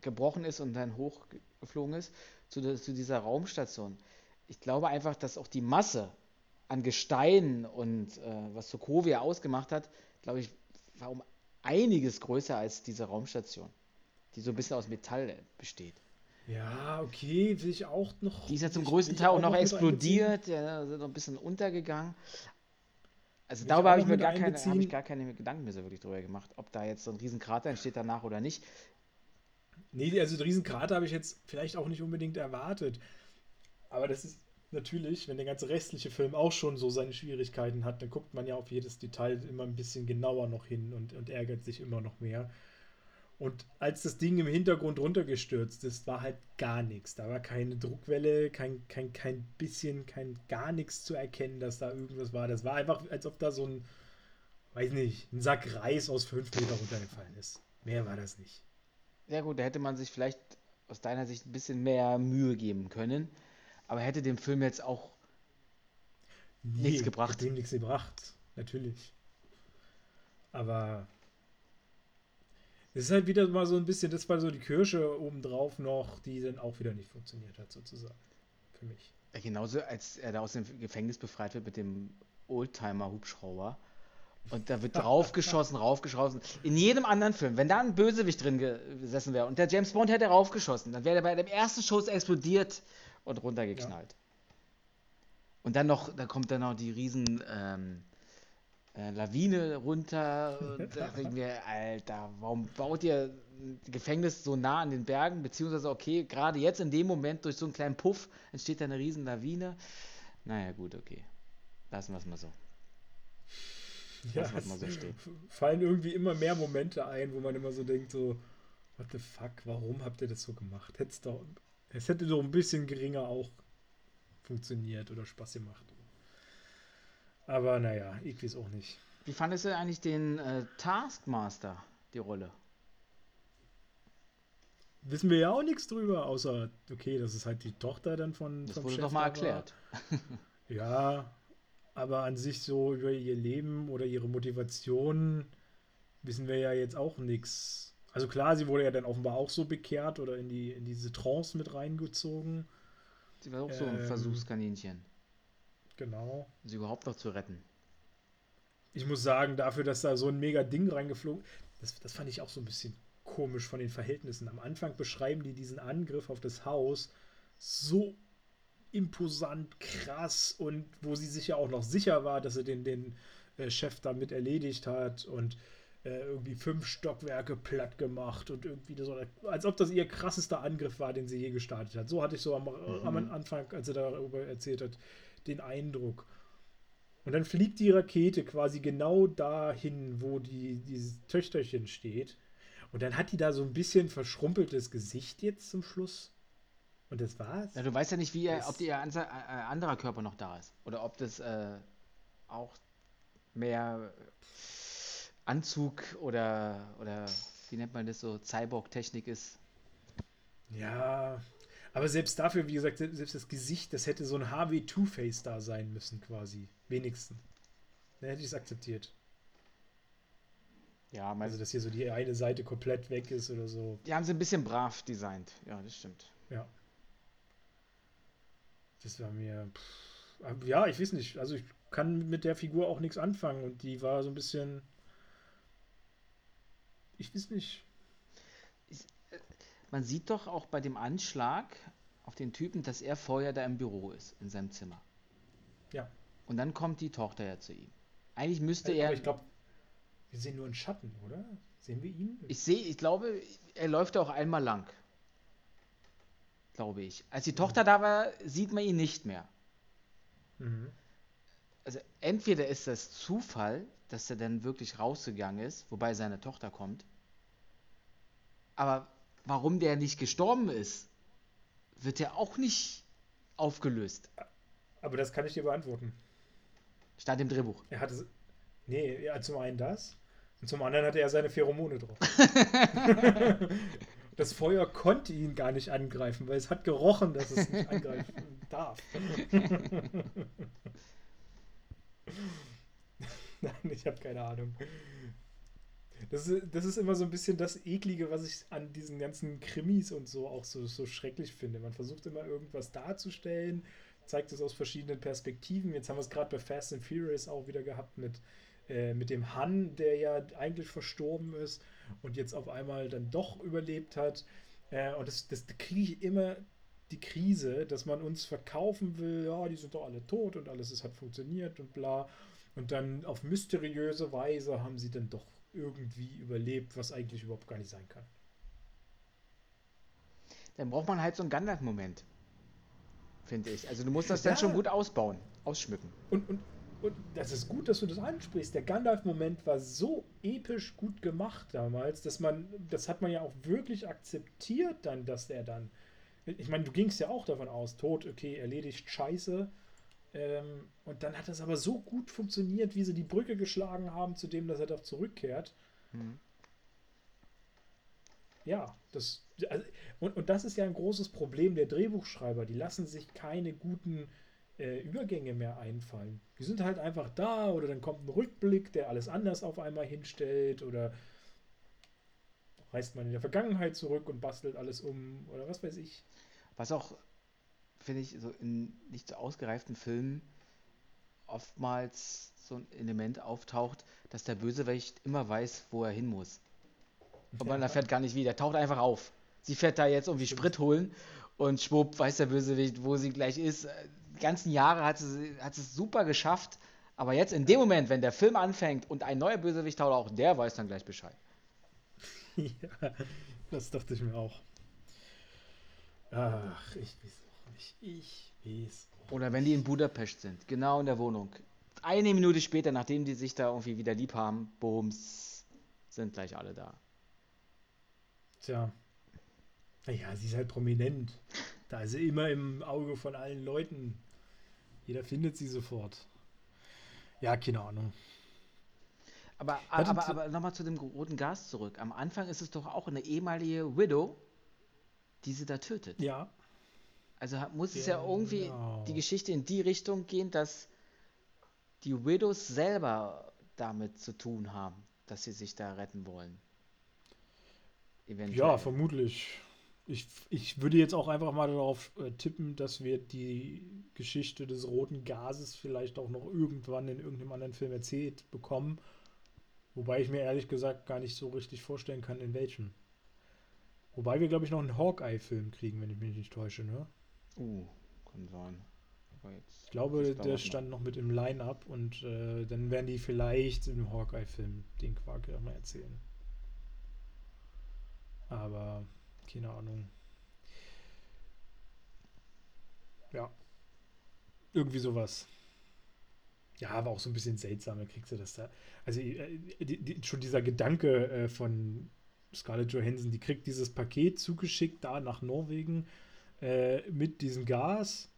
gebrochen ist und dann hochgeflogen ist, zu, zu dieser Raumstation. Ich glaube einfach, dass auch die Masse an Gestein und äh, was Sokovia ausgemacht hat, glaube ich, war um einiges größer als diese Raumstation, die so ein bisschen aus Metall besteht. Ja, okay, will ich auch noch. Die ist ja zum größten Teil auch noch explodiert, ja, sind noch ein bisschen untergegangen. Also will darüber habe ich mir gar keine, ich gar keine Gedanken mehr so wirklich drüber gemacht, ob da jetzt so ein Riesenkrater entsteht danach oder nicht. Nee, also den Riesenkrater habe ich jetzt vielleicht auch nicht unbedingt erwartet. Aber das ist natürlich, wenn der ganze restliche Film auch schon so seine Schwierigkeiten hat, dann guckt man ja auf jedes Detail immer ein bisschen genauer noch hin und, und ärgert sich immer noch mehr. Und als das Ding im Hintergrund runtergestürzt ist, war halt gar nichts. Da war keine Druckwelle, kein, kein, kein bisschen, kein gar nichts zu erkennen, dass da irgendwas war. Das war einfach, als ob da so ein, weiß nicht, ein Sack Reis aus fünf Meter runtergefallen ist. Mehr war das nicht. Ja gut, da hätte man sich vielleicht aus deiner Sicht ein bisschen mehr Mühe geben können, aber hätte dem Film jetzt auch nee, nichts gebracht. Dem nichts gebracht, natürlich. Aber es ist halt wieder mal so ein bisschen, das war so die Kirsche obendrauf noch, die dann auch wieder nicht funktioniert hat, sozusagen. Für mich. Genauso, als er da aus dem Gefängnis befreit wird mit dem Oldtimer-Hubschrauber und da wird raufgeschossen, raufgeschossen. In jedem anderen Film, wenn da ein Bösewicht drin gesessen wäre und der James Bond hätte raufgeschossen, dann wäre er bei dem ersten Schuss explodiert und runtergeknallt. Ja. Und dann noch, da kommt dann noch die riesen ähm, äh, Lawine runter. Und da denken wir, Alter, warum baut ihr ein Gefängnis so nah an den Bergen? Beziehungsweise, okay, gerade jetzt in dem Moment durch so einen kleinen Puff entsteht da eine riesen Lawine. Naja, gut, okay. Lassen wir es mal so. Ja, was man so steht. fallen irgendwie immer mehr Momente ein, wo man immer so denkt, so, what the fuck, warum habt ihr das so gemacht? Hätt's doch, es hätte doch ein bisschen geringer auch funktioniert oder Spaß gemacht. Aber naja, ich weiß auch nicht. Wie fandest du eigentlich den äh, Taskmaster, die Rolle? Wissen wir ja auch nichts drüber, außer, okay, das ist halt die Tochter dann von. Das wurde Chef doch mal erklärt. ja, aber an sich so über ihr Leben oder ihre Motivation wissen wir ja jetzt auch nichts. Also klar, sie wurde ja dann offenbar auch so bekehrt oder in, die, in diese Trance mit reingezogen. Sie war auch ähm, so ein ähm, Versuchskaninchen. Genau. Sie überhaupt noch zu retten. Ich muss sagen, dafür, dass da so ein mega Ding reingeflogen das, das fand ich auch so ein bisschen komisch von den Verhältnissen. Am Anfang beschreiben die diesen Angriff auf das Haus so imposant, krass und wo sie sich ja auch noch sicher war, dass sie den, den äh, Chef damit erledigt hat und äh, irgendwie fünf Stockwerke platt gemacht und irgendwie so, als ob das ihr krassester Angriff war, den sie je gestartet hat. So hatte ich so am, mhm. am Anfang, als er darüber erzählt hat, den Eindruck. Und dann fliegt die Rakete quasi genau dahin, wo die, dieses Töchterchen steht. Und dann hat die da so ein bisschen verschrumpeltes Gesicht jetzt zum Schluss. Und das war's? Ja, du weißt ja nicht, wie er, ob ihr äh, anderer Körper noch da ist. Oder ob das äh, auch mehr Anzug oder, oder wie nennt man das so, Cyborg-Technik ist. Ja, aber selbst dafür, wie gesagt, selbst das Gesicht, das hätte so ein HW Two-Face da sein müssen, quasi. Wenigstens. Dann hätte ich es akzeptiert. Ja, also dass hier so die eine Seite komplett weg ist oder so. Die haben sie ein bisschen brav designt. Ja, das stimmt. Ja. Das war mir. Pff, ja, ich weiß nicht. Also ich kann mit der Figur auch nichts anfangen und die war so ein bisschen. Ich weiß nicht. Man sieht doch auch bei dem Anschlag auf den Typen, dass er vorher da im Büro ist, in seinem Zimmer. Ja. Und dann kommt die Tochter ja zu ihm. Eigentlich müsste er. ich glaube, wir sehen nur einen Schatten, oder? Sehen wir ihn? Ich sehe, ich glaube, er läuft auch einmal lang. Glaube ich. Als die Tochter da war, sieht man ihn nicht mehr. Mhm. Also entweder ist das Zufall, dass er dann wirklich rausgegangen ist, wobei seine Tochter kommt. Aber warum der nicht gestorben ist, wird ja auch nicht aufgelöst. Aber das kann ich dir beantworten. Stand im Drehbuch. Er hatte. Nee, ja, zum einen das. Und zum anderen hatte er seine Pheromone drauf. das Feuer konnte ihn gar nicht angreifen, weil es hat gerochen, dass es nicht angreifen darf. Nein, ich habe keine Ahnung. Das ist, das ist immer so ein bisschen das Eklige, was ich an diesen ganzen Krimis und so auch so, so schrecklich finde. Man versucht immer irgendwas darzustellen, zeigt es aus verschiedenen Perspektiven. Jetzt haben wir es gerade bei Fast and Furious auch wieder gehabt mit, äh, mit dem Han, der ja eigentlich verstorben ist und jetzt auf einmal dann doch überlebt hat. Äh, und das, das, kriege ich immer die Krise, dass man uns verkaufen will, ja, die sind doch alle tot und alles ist, hat funktioniert und bla. Und dann auf mysteriöse Weise haben sie dann doch irgendwie überlebt, was eigentlich überhaupt gar nicht sein kann. Dann braucht man halt so einen Gandalf-Moment. Finde ich. Also du musst das ja. dann schon gut ausbauen, ausschmücken. Und, und, und das ist gut, dass du das ansprichst. Der Gandalf-Moment war so episch gut gemacht damals, dass man, das hat man ja auch wirklich akzeptiert dann, dass der dann. Ich meine, du gingst ja auch davon aus, tot, okay, erledigt, scheiße. Ähm, und dann hat das aber so gut funktioniert, wie sie die Brücke geschlagen haben, zu dem, dass er doch zurückkehrt. Mhm. Ja, das. Also, und, und das ist ja ein großes Problem der Drehbuchschreiber. Die lassen sich keine guten äh, Übergänge mehr einfallen. Die sind halt einfach da oder dann kommt ein Rückblick, der alles anders auf einmal hinstellt oder reist man in der Vergangenheit zurück und bastelt alles um oder was weiß ich. Was auch finde ich, so in nicht so ausgereiften Filmen oftmals so ein Element auftaucht, dass der Bösewicht immer weiß, wo er hin muss. Und man erfährt gar nicht wie, der taucht einfach auf. Sie fährt da jetzt irgendwie Sprit holen und schwupp weiß der Bösewicht, wo sie gleich ist. Die ganzen Jahre hat sie, hat sie es super geschafft, aber jetzt in dem Moment, wenn der Film anfängt und ein neuer Bösewicht taucht, auch der weiß dann gleich Bescheid. Ja, das dachte ich mir auch. Ach, ich nicht. Ich weiß. Oder wenn die in Budapest sind, genau in der Wohnung. Eine Minute später, nachdem die sich da irgendwie wieder lieb haben, bums, sind gleich alle da. Tja. Naja, sie ist halt prominent. Da ist sie immer im Auge von allen Leuten. Jeder findet sie sofort. Ja, keine Ahnung. Aber, aber, aber nochmal zu dem roten Gas zurück. Am Anfang ist es doch auch eine ehemalige Widow, die sie da tötet. Ja. Also muss genau. es ja irgendwie genau. die Geschichte in die Richtung gehen, dass die Widows selber damit zu tun haben, dass sie sich da retten wollen. Eventuell. Ja, vermutlich. Ich, ich würde jetzt auch einfach mal darauf äh, tippen, dass wir die Geschichte des roten Gases vielleicht auch noch irgendwann in irgendeinem anderen Film erzählt bekommen. Wobei ich mir ehrlich gesagt gar nicht so richtig vorstellen kann, in welchem. Wobei wir, glaube ich, noch einen Hawkeye-Film kriegen, wenn ich mich nicht täusche, ne? Uh, kann sein. ich glaube, der stand noch mit im Line-Up und äh, dann werden die vielleicht im Hawkeye-Film den Quark ja mal erzählen. Aber keine Ahnung. Ja. Irgendwie sowas. Ja, aber auch so ein bisschen seltsam, kriegst du das da. Also äh, die, die, schon dieser Gedanke äh, von Scarlett Johansson, die kriegt dieses Paket zugeschickt da nach Norwegen äh, mit diesem Gas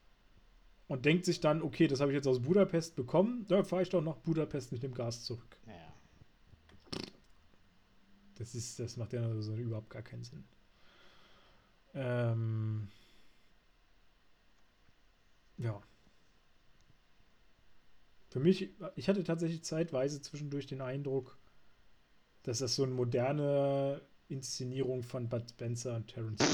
und denkt sich dann, okay, das habe ich jetzt aus Budapest bekommen, da fahre ich doch nach Budapest mit dem Gas zurück. Ja. Das ist, das macht ja so überhaupt gar keinen Sinn. Ähm, ja. Für mich, ich hatte tatsächlich zeitweise zwischendurch den Eindruck, dass das so eine moderne Inszenierung von Bud Spencer und Terence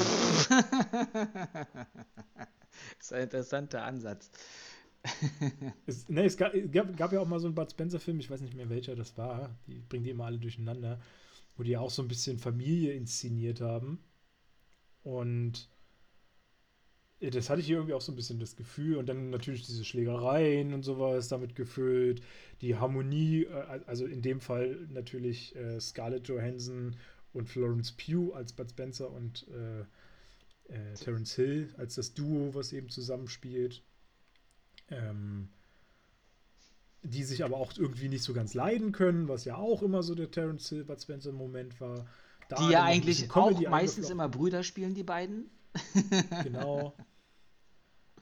das ist ein interessanter Ansatz. es, ne, es gab, gab, gab, ja auch mal so einen Bud Spencer-Film, ich weiß nicht mehr welcher das war. Die bringen die immer alle durcheinander, wo die auch so ein bisschen Familie inszeniert haben. Und das hatte ich hier irgendwie auch so ein bisschen das Gefühl. Und dann natürlich diese Schlägereien und sowas damit gefüllt. Die Harmonie, äh, also in dem Fall natürlich äh, Scarlett Johansson und Florence Pugh als Bud Spencer und äh, äh, Terence Hill als das Duo, was eben zusammenspielt. Ähm, die sich aber auch irgendwie nicht so ganz leiden können, was ja auch immer so der Terence Hill Bud Spencer Moment war. Da die ja eigentlich auch meistens immer Brüder spielen, die beiden. genau.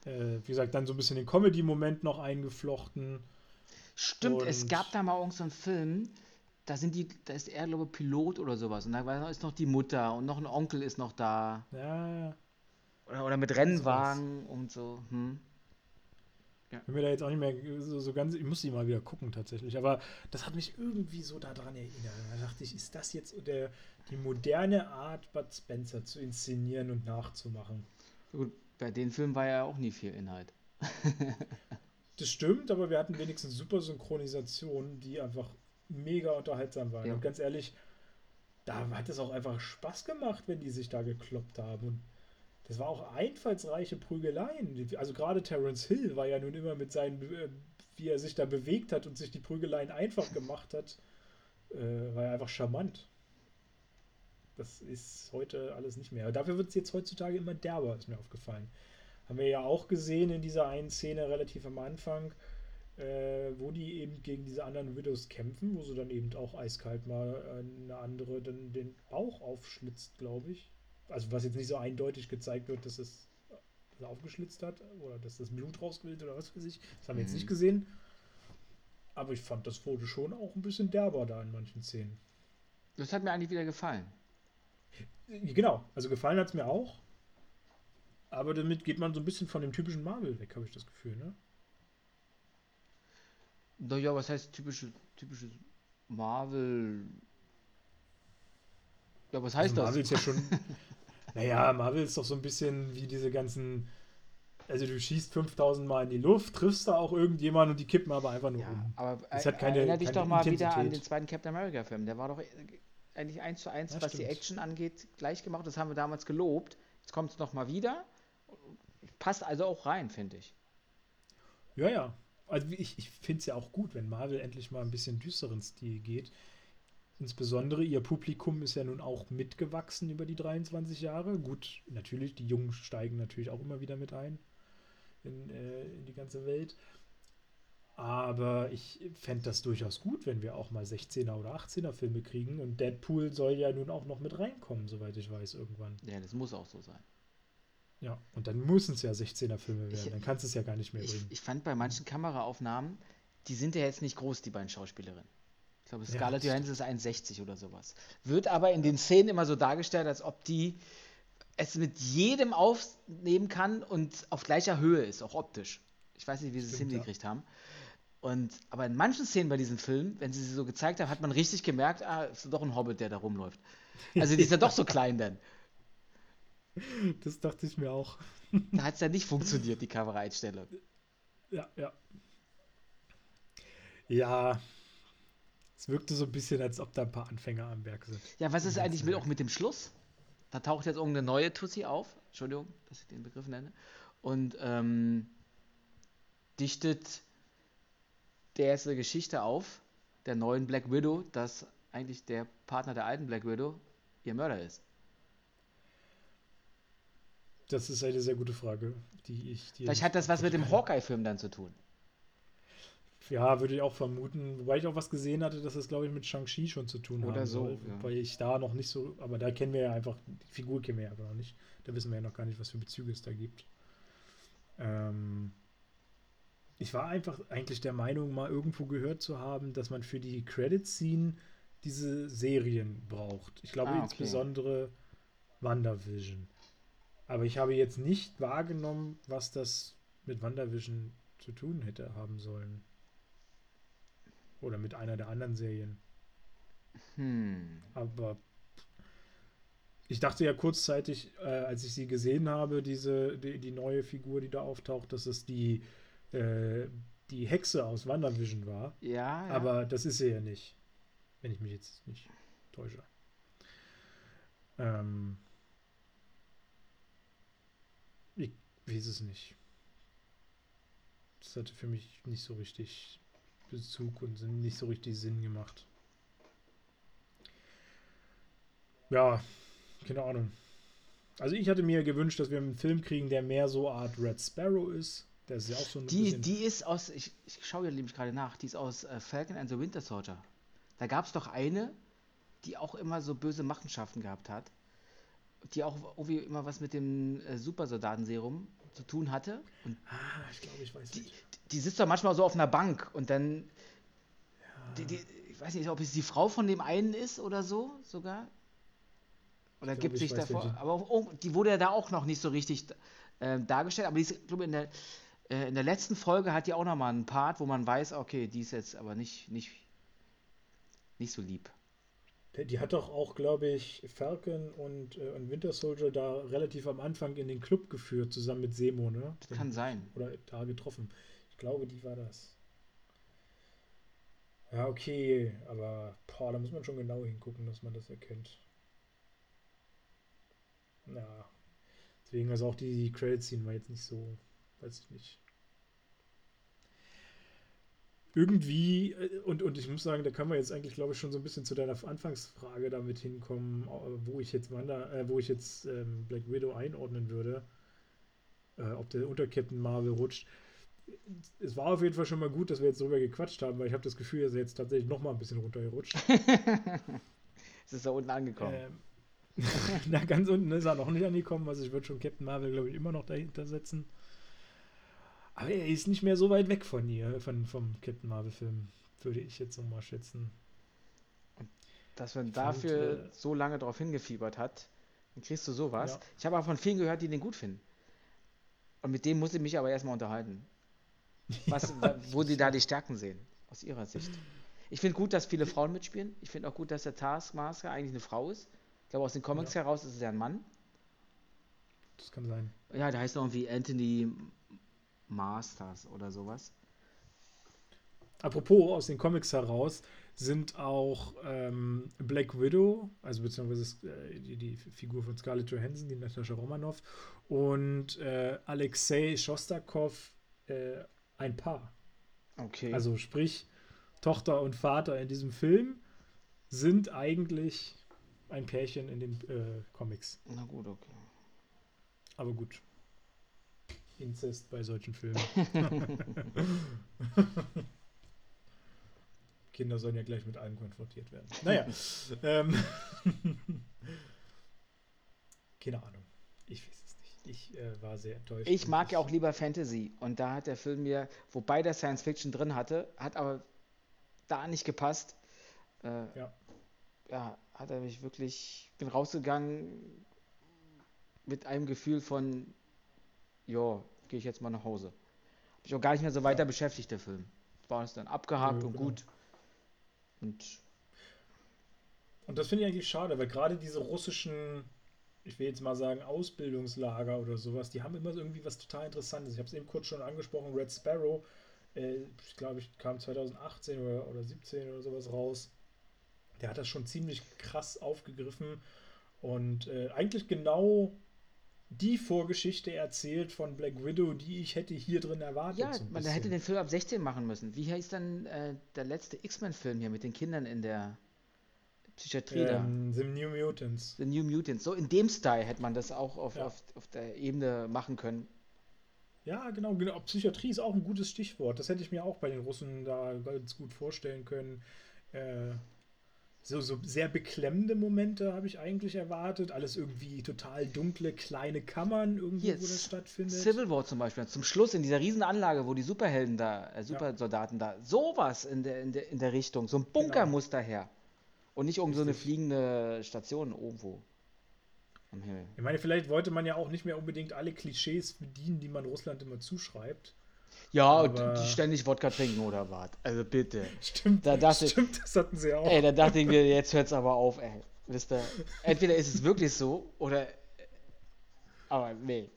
Äh, wie gesagt, dann so ein bisschen den Comedy-Moment noch eingeflochten. Stimmt, und es gab da mal irgendeinen so einen Film, da sind die, da ist er, glaube ich, Pilot oder sowas. Und da ist noch die Mutter und noch ein Onkel ist noch da. Ja. Oder, oder mit Rennwagen und so. Hm. Ja. Bin mir da jetzt auch nicht mehr so, so, ganz, ich muss die mal wieder gucken tatsächlich, aber das hat mich irgendwie so daran erinnert. Da dachte ich, ist das jetzt der, die moderne Art, Bud Spencer zu inszenieren und nachzumachen? Gut, bei den Filmen war ja auch nie viel Inhalt. das stimmt, aber wir hatten wenigstens super Synchronisationen, die einfach mega unterhaltsam waren. Ja. Und ganz ehrlich, da hat es auch einfach Spaß gemacht, wenn die sich da gekloppt haben. Und das war auch einfallsreiche Prügeleien. Also gerade Terence Hill war ja nun immer mit seinen, äh, wie er sich da bewegt hat und sich die Prügeleien einfach gemacht hat, äh, war ja einfach charmant. Das ist heute alles nicht mehr. Dafür wird es jetzt heutzutage immer derber, ist mir aufgefallen. Haben wir ja auch gesehen in dieser einen Szene relativ am Anfang, äh, wo die eben gegen diese anderen Widows kämpfen, wo sie dann eben auch eiskalt mal eine andere dann den Bauch aufschlitzt, glaube ich. Also was jetzt nicht so eindeutig gezeigt wird, dass es aufgeschlitzt hat oder dass das Blut rausquillt oder was weiß ich. Das haben wir mhm. jetzt nicht gesehen. Aber ich fand, das wurde schon auch ein bisschen derber da in manchen Szenen. Das hat mir eigentlich wieder gefallen. Genau, also gefallen hat es mir auch. Aber damit geht man so ein bisschen von dem typischen Marvel weg, habe ich das Gefühl, ne? Naja, was heißt typische, typische Marvel? Ja, was heißt also das? Marvel ist ja schon. naja, Marvel ist doch so ein bisschen wie diese ganzen. Also du schießt 5000 Mal in die Luft, triffst da auch irgendjemanden und die kippen aber einfach nur ja, um. Aber das hat keine, erinnere dich keine doch mal Intensität. wieder an den zweiten Captain America Film. Der war doch eigentlich eins zu eins, ja, was stimmt. die Action angeht, gleich gemacht. Das haben wir damals gelobt. Jetzt kommt es nochmal wieder. Passt also auch rein, finde ich. Ja, ja. Also ich, ich finde es ja auch gut, wenn Marvel endlich mal ein bisschen düsteren Stil geht. Insbesondere ihr Publikum ist ja nun auch mitgewachsen über die 23 Jahre. Gut, natürlich, die Jungen steigen natürlich auch immer wieder mit ein in, äh, in die ganze Welt. Aber ich fände das durchaus gut, wenn wir auch mal 16er oder 18er Filme kriegen. Und Deadpool soll ja nun auch noch mit reinkommen, soweit ich weiß, irgendwann. Ja, das muss auch so sein. Ja, und dann müssen es ja 16er Filme werden. Ich, dann kannst du es ja gar nicht mehr bringen. Ich, ich, fand bei manchen Kameraaufnahmen, die sind ja jetzt nicht groß, die beiden Schauspielerinnen. Ich glaube, Scarlett ja, Johansson ist 1,60 oder sowas. Wird aber in den Szenen immer so dargestellt, als ob die es mit jedem aufnehmen kann und auf gleicher Höhe ist, auch optisch. Ich weiß nicht, wie sie es hingekriegt ja. haben. Und, aber in manchen Szenen bei diesem Film, wenn sie sie so gezeigt haben, hat man richtig gemerkt, ah, ist doch ein Hobbit, der da rumläuft. Also die ist ja doch so klein dann. Das dachte ich mir auch. Da hat es ja nicht funktioniert, die Kameraeinstellung. Ja, ja. Ja, es wirkte so ein bisschen, als ob da ein paar Anfänger am Werk sind. Ja, was ist eigentlich mit, auch mit dem Schluss? Da taucht jetzt irgendeine neue Tussi auf. Entschuldigung, dass ich den Begriff nenne. Und ähm, dichtet der erste Geschichte auf, der neuen Black Widow, dass eigentlich der Partner der alten Black Widow ihr Mörder ist? Das ist eine sehr gute Frage, die ich dir. Vielleicht hat das was mit dem Hawkeye-Film dann zu tun. Ja, würde ich auch vermuten. Wobei ich auch was gesehen hatte, dass das, glaube ich, mit Shang-Chi schon zu tun Oder haben so, soll. Ja. Wobei ich da noch nicht so, aber da kennen wir ja einfach, die Figur kennen wir ja einfach noch nicht. Da wissen wir ja noch gar nicht, was für Bezüge es da gibt. Ähm, ich war einfach eigentlich der Meinung, mal irgendwo gehört zu haben, dass man für die Credit-Scene diese Serien braucht. Ich glaube ah, okay. insbesondere WandaVision. Aber ich habe jetzt nicht wahrgenommen, was das mit WandaVision zu tun hätte haben sollen. Oder mit einer der anderen Serien. Hm. Aber ich dachte ja kurzzeitig, äh, als ich sie gesehen habe, diese, die, die, neue Figur, die da auftaucht, dass es die, äh, die Hexe aus WandaVision war. Ja, ja. Aber das ist sie ja nicht. Wenn ich mich jetzt nicht täusche. Ähm, ich weiß es nicht. Das hatte für mich nicht so richtig Bezug und nicht so richtig Sinn gemacht. Ja, keine Ahnung. Also ich hatte mir gewünscht, dass wir einen Film kriegen, der mehr so Art Red Sparrow ist. Der ist ja auch so ein die, die ist aus, ich, ich schaue ja nämlich gerade nach, die ist aus äh, Falcon and the Winter Soldier. Da gab es doch eine, die auch immer so böse Machenschaften gehabt hat. Die auch irgendwie immer was mit dem äh, Supersoldatenserum zu tun hatte. Und ah, ich glaube, ich weiß die, nicht. Die sitzt doch manchmal so auf einer Bank und dann. Ja. Die, die, ich weiß nicht, ob es die Frau von dem einen ist oder so sogar. Oder gibt sich davor. Aber oh, die wurde ja da auch noch nicht so richtig äh, dargestellt. Aber die ist, glaube in der, äh, in der letzten Folge hat die auch nochmal einen Part, wo man weiß, okay, die ist jetzt aber nicht, nicht, nicht so lieb. Die hat doch auch, glaube ich, Falcon und, äh, und Winter Soldier da relativ am Anfang in den Club geführt, zusammen mit Semo, ne? Das kann sein. Oder da getroffen. Ich glaube, die war das. Ja, okay, aber boah, da muss man schon genau hingucken, dass man das erkennt. Ja. Deswegen also auch die, die Credit-Scene war jetzt nicht so, weiß ich nicht. Irgendwie, äh, und, und ich muss sagen, da kann man jetzt eigentlich, glaube ich, schon so ein bisschen zu deiner Anfangsfrage damit hinkommen, äh, wo ich jetzt Wanda, äh, wo ich jetzt ähm, Black Widow einordnen würde. Äh, ob der unter Captain Marvel rutscht. Es war auf jeden Fall schon mal gut, dass wir jetzt drüber gequatscht haben, weil ich habe das Gefühl, er jetzt tatsächlich noch mal ein bisschen runtergerutscht. es ist da unten angekommen. Ähm, Na, ganz unten ist er noch nicht angekommen. Also ich würde schon Captain Marvel, glaube ich, immer noch dahinter setzen. Aber er ist nicht mehr so weit weg von ihr, von, vom Captain Marvel-Film, würde ich jetzt so mal schätzen. Dass man ich dafür fand, äh, so lange darauf hingefiebert hat, dann kriegst du sowas. Ja. Ich habe aber von vielen gehört, die den gut finden. Und mit dem muss ich mich aber erstmal unterhalten. Was, ja, wo sie da die Stärken sehen, aus ihrer Sicht. Ich finde gut, dass viele Frauen mitspielen. Ich finde auch gut, dass der Taskmaster eigentlich eine Frau ist glaube, aus den Comics ja. heraus ist es ja ein Mann. Das kann sein. Ja, der heißt irgendwie Anthony Masters oder sowas. Apropos aus den Comics heraus sind auch ähm, Black Widow, also beziehungsweise äh, die, die, Figur von Scarlett Johansson, die Natascha Romanoff, und äh, Alexei Shostakov äh, ein Paar. Okay. Also sprich, Tochter und Vater in diesem Film sind eigentlich ein Pärchen in den äh, Comics. Na gut, okay. Aber gut. Inzest bei solchen Filmen. Kinder sollen ja gleich mit allem konfrontiert werden. Naja. ähm, keine Ahnung. Ich weiß es nicht. Ich äh, war sehr enttäuscht. Ich mag ja auch lieber Fantasy. Und da hat der Film mir, wobei der Science Fiction drin hatte, hat aber da nicht gepasst. Äh, ja. Ja, hat er mich wirklich, bin rausgegangen mit einem Gefühl von, ja, gehe ich jetzt mal nach Hause. Hab ich auch gar nicht mehr so weiter beschäftigt, der Film. War es dann abgehakt ja, und genau. gut. Und, und das finde ich eigentlich schade, weil gerade diese russischen, ich will jetzt mal sagen, Ausbildungslager oder sowas, die haben immer irgendwie was total Interessantes. Ich habe es eben kurz schon angesprochen, Red Sparrow, äh, ich glaube, ich kam 2018 oder, oder 17 oder sowas raus der hat das schon ziemlich krass aufgegriffen und äh, eigentlich genau die Vorgeschichte erzählt von Black Widow, die ich hätte hier drin erwartet. Ja, so man hätte den Film ab 16 machen müssen. Wie heißt dann äh, der letzte X-Men-Film hier mit den Kindern in der Psychiatrie ähm, da? The New Mutants. The New Mutants. So in dem Style hätte man das auch auf, ja. auf, auf der Ebene machen können. Ja, genau, genau. Psychiatrie ist auch ein gutes Stichwort. Das hätte ich mir auch bei den Russen da ganz gut vorstellen können. Äh, so, so sehr beklemmende Momente habe ich eigentlich erwartet. Alles irgendwie total dunkle, kleine Kammern, irgendwie, Jetzt, wo das stattfindet. Civil War zum Beispiel, zum Schluss in dieser Riesenanlage, wo die Superhelden da, äh, Supersoldaten ja. da, sowas in der, in, der, in der Richtung, so ein Bunker genau. muss daher. Und nicht um so eine fliegende Station irgendwo. Ich meine, vielleicht wollte man ja auch nicht mehr unbedingt alle Klischees bedienen, die man Russland immer zuschreibt. Ja, aber... die ständig Wodka trinken oder was? Also bitte. Stimmt, da dachte stimmt, das hatten sie auch. Ey, da dachte ich mir, jetzt hört's aber auf, ey. Wisst ihr, entweder ist es wirklich so oder. Aber nee.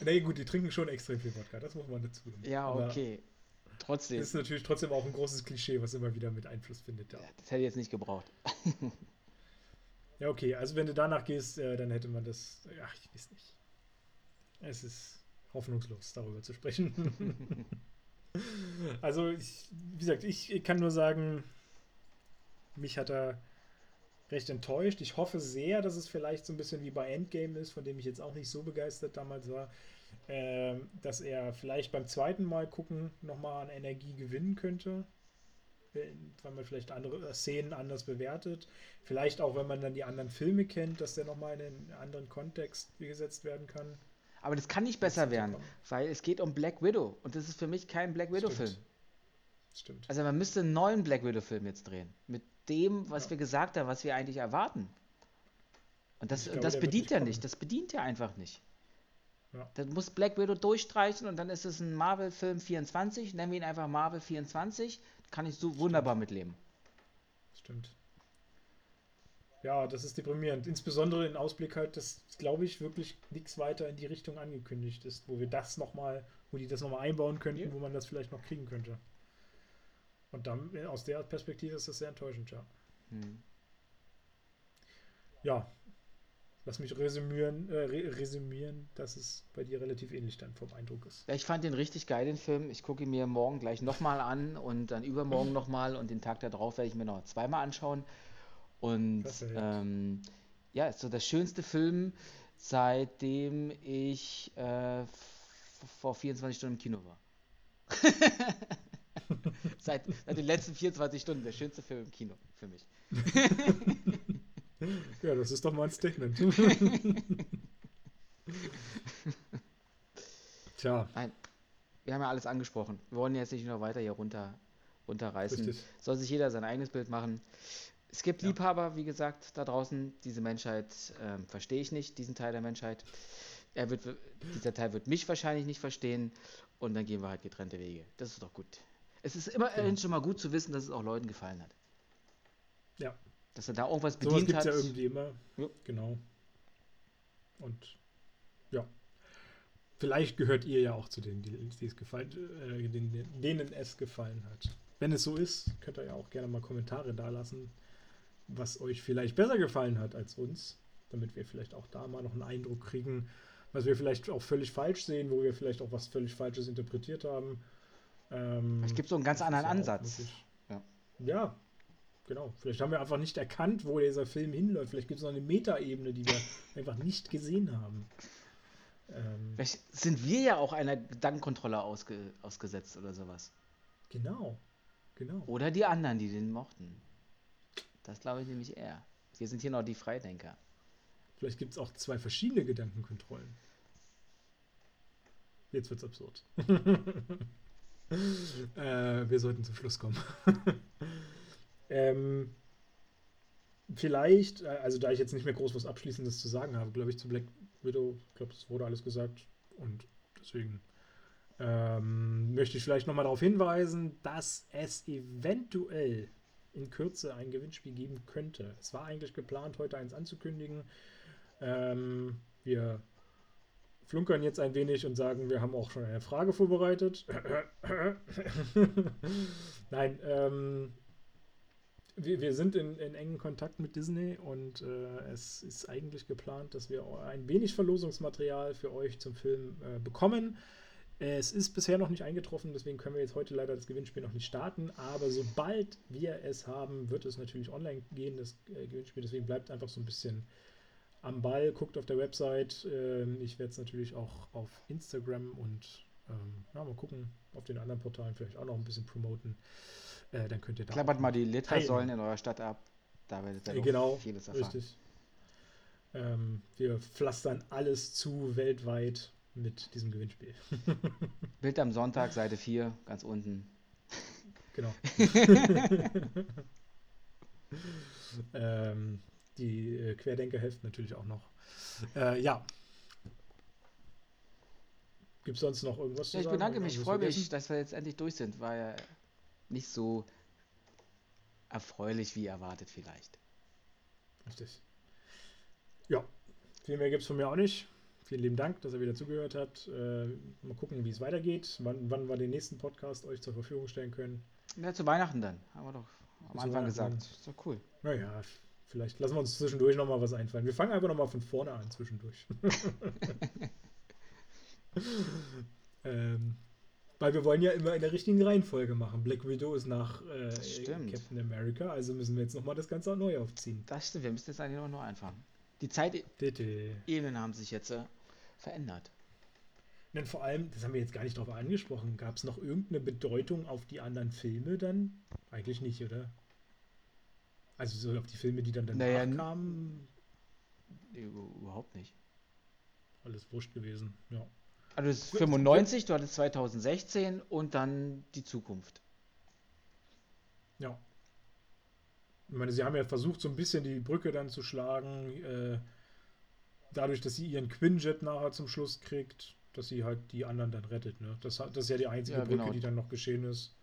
Nee, gut, die trinken schon extrem viel Wodka, das muss man dazu. Ja, aber okay. Trotzdem. Das ist natürlich trotzdem auch ein großes Klischee, was immer wieder mit Einfluss findet. Ja. Das hätte ich jetzt nicht gebraucht. ja, okay, also wenn du danach gehst, äh, dann hätte man das. Ach, ich weiß nicht. Es ist hoffnungslos, darüber zu sprechen. also, ich, wie gesagt, ich kann nur sagen, mich hat er recht enttäuscht. Ich hoffe sehr, dass es vielleicht so ein bisschen wie bei Endgame ist, von dem ich jetzt auch nicht so begeistert damals war, äh, dass er vielleicht beim zweiten Mal gucken nochmal an Energie gewinnen könnte, weil man vielleicht andere Szenen anders bewertet. Vielleicht auch, wenn man dann die anderen Filme kennt, dass der nochmal in einen anderen Kontext gesetzt werden kann. Aber das kann nicht besser werden, weil es geht um Black Widow und das ist für mich kein Black Widow-Film. Stimmt. Stimmt. Also man müsste einen neuen Black Widow-Film jetzt drehen. Mit dem, was ja. wir gesagt haben, was wir eigentlich erwarten. Und das, glaube, das bedient ja nicht. Das bedient ja einfach nicht. Ja. Dann muss Black Widow durchstreichen und dann ist es ein Marvel-Film 24. Nennen wir ihn einfach Marvel 24. Kann ich so Stimmt. wunderbar mitleben. Stimmt. Ja, das ist deprimierend. Insbesondere in Ausblick halt, dass, glaube ich, wirklich nichts weiter in die Richtung angekündigt ist, wo wir das nochmal, wo die das nochmal einbauen könnten, ja. wo man das vielleicht noch kriegen könnte. Und dann, äh, aus der Perspektive ist das sehr enttäuschend, ja. Hm. Ja, lass mich resümieren, äh, resümieren, dass es bei dir relativ ähnlich dann vom Eindruck ist. Ja, ich fand den richtig geil, den Film. Ich gucke ihn mir morgen gleich nochmal an und dann übermorgen nochmal und den Tag darauf werde ich mir noch zweimal anschauen. Und ähm, ja, ist so der schönste Film, seitdem ich äh, vor 24 Stunden im Kino war. seit, seit den letzten 24 Stunden der schönste Film im Kino für mich. ja, das ist doch mal ein Statement. Tja. Nein, wir haben ja alles angesprochen. Wir wollen jetzt nicht noch weiter hier runter, runterreißen. Richtig. Soll sich jeder sein eigenes Bild machen. Es gibt ja. Liebhaber, wie gesagt, da draußen. Diese Menschheit äh, verstehe ich nicht, diesen Teil der Menschheit. Er wird, dieser Teil wird mich wahrscheinlich nicht verstehen und dann gehen wir halt getrennte Wege. Das ist doch gut. Es ist immer genau. schon mal gut zu wissen, dass es auch Leuten gefallen hat. Ja. Dass er da irgendwas bedient so was hat. ja irgendwie immer. Ja. Genau. Und ja. Vielleicht gehört ihr ja auch zu denen, die es gefallen, äh, denen, denen es gefallen hat. Wenn es so ist, könnt ihr ja auch gerne mal Kommentare dalassen, was euch vielleicht besser gefallen hat als uns, damit wir vielleicht auch da mal noch einen Eindruck kriegen, was wir vielleicht auch völlig falsch sehen, wo wir vielleicht auch was völlig Falsches interpretiert haben. Ähm, es gibt so einen ganz anderen ja Ansatz. Ja. ja. genau. Vielleicht haben wir einfach nicht erkannt, wo dieser Film hinläuft. Vielleicht gibt es noch eine Metaebene, die wir einfach nicht gesehen haben. Ähm, Vielleicht sind wir ja auch einer Gedankenkontrolle ausge ausgesetzt oder sowas. Genau. Genau. Oder die anderen, die den mochten. Das glaube ich nämlich eher. Wir sind hier noch die Freidenker. Vielleicht gibt es auch zwei verschiedene Gedankenkontrollen. Jetzt wird's absurd. äh, wir sollten zum Schluss kommen. ähm, vielleicht, äh, also da ich jetzt nicht mehr groß was Abschließendes zu sagen habe, glaube ich, zu Black Widow, ich glaube, es wurde alles gesagt und deswegen ähm, möchte ich vielleicht nochmal darauf hinweisen, dass es eventuell in Kürze ein Gewinnspiel geben könnte. Es war eigentlich geplant, heute eins anzukündigen. Ähm, wir flunkern jetzt ein wenig und sagen, wir haben auch schon eine Frage vorbereitet. Nein, ähm, wir, wir sind in, in engen Kontakt mit Disney und äh, es ist eigentlich geplant, dass wir ein wenig Verlosungsmaterial für euch zum Film äh, bekommen. Es ist bisher noch nicht eingetroffen, deswegen können wir jetzt heute leider das Gewinnspiel noch nicht starten. Aber sobald wir es haben, wird es natürlich online gehen, das äh, Gewinnspiel. Deswegen bleibt einfach so ein bisschen am Ball, guckt auf der Website. Ähm, ich werde es natürlich auch auf Instagram und ähm, ja, mal gucken, auf den anderen Portalen vielleicht auch noch ein bisschen promoten. Äh, dann könnt ihr da. Klappert mal die Litfaßsäulen in eurer Stadt ab. Da werdet ihr genau, vieles erfahren. Richtig. Ähm, wir pflastern alles zu weltweit mit diesem Gewinnspiel. Bild am Sonntag, Seite 4, ganz unten. Genau. ähm, die äh, Querdenker helfen natürlich auch noch. Äh, ja. Gibt es sonst noch irgendwas ja, zu sagen? Ich bedanke mich, ich freue mich, dass wir jetzt endlich durch sind. War ja nicht so erfreulich wie erwartet vielleicht. Richtig. Ja, viel mehr gibt es von mir auch nicht. Vielen lieben Dank, dass ihr wieder zugehört habt. Äh, mal gucken, wie es weitergeht, wann, wann wir den nächsten Podcast euch zur Verfügung stellen können. Ja, zu Weihnachten dann, haben wir doch am Anfang gesagt. Ist doch cool. Naja, vielleicht lassen wir uns zwischendurch nochmal was einfallen. Wir fangen einfach nochmal von vorne an zwischendurch. ähm, weil wir wollen ja immer in der richtigen Reihenfolge machen. Black Widow ist nach äh, Captain America, also müssen wir jetzt nochmal das Ganze neu aufziehen. Das stimmt, wir müssen jetzt eigentlich nochmal neu anfangen. Die Zeitebenen haben sich jetzt äh, verändert. Und vor allem, das haben wir jetzt gar nicht drauf angesprochen, gab es noch irgendeine Bedeutung auf die anderen Filme dann? Eigentlich nicht, oder? Also so auf die Filme, die dann danach naja, kamen? Überhaupt nicht. Alles wurscht gewesen, ja. Also das ist 95, du hattest 2016 und dann die Zukunft. Ja. Ich meine, sie haben ja versucht, so ein bisschen die Brücke dann zu schlagen, äh, dadurch, dass sie ihren Quinjet nachher zum Schluss kriegt, dass sie halt die anderen dann rettet. Ne? Das, das ist ja die einzige ja, Brücke, genau. die dann noch geschehen ist.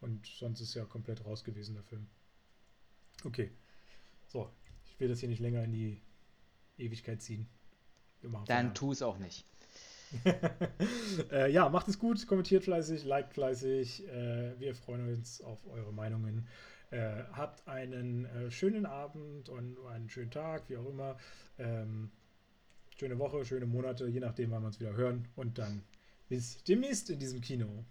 Und sonst ist ja komplett raus gewesen, der Film. Okay. So, ich will das hier nicht länger in die Ewigkeit ziehen. dann tu es auch nicht. äh, ja, macht es gut, kommentiert fleißig, liked fleißig. Äh, wir freuen uns auf eure Meinungen. Äh, habt einen äh, schönen Abend und einen schönen Tag, wie auch immer. Ähm, schöne Woche, schöne Monate, je nachdem, wann wir uns wieder hören. Und dann bis demnächst in diesem Kino.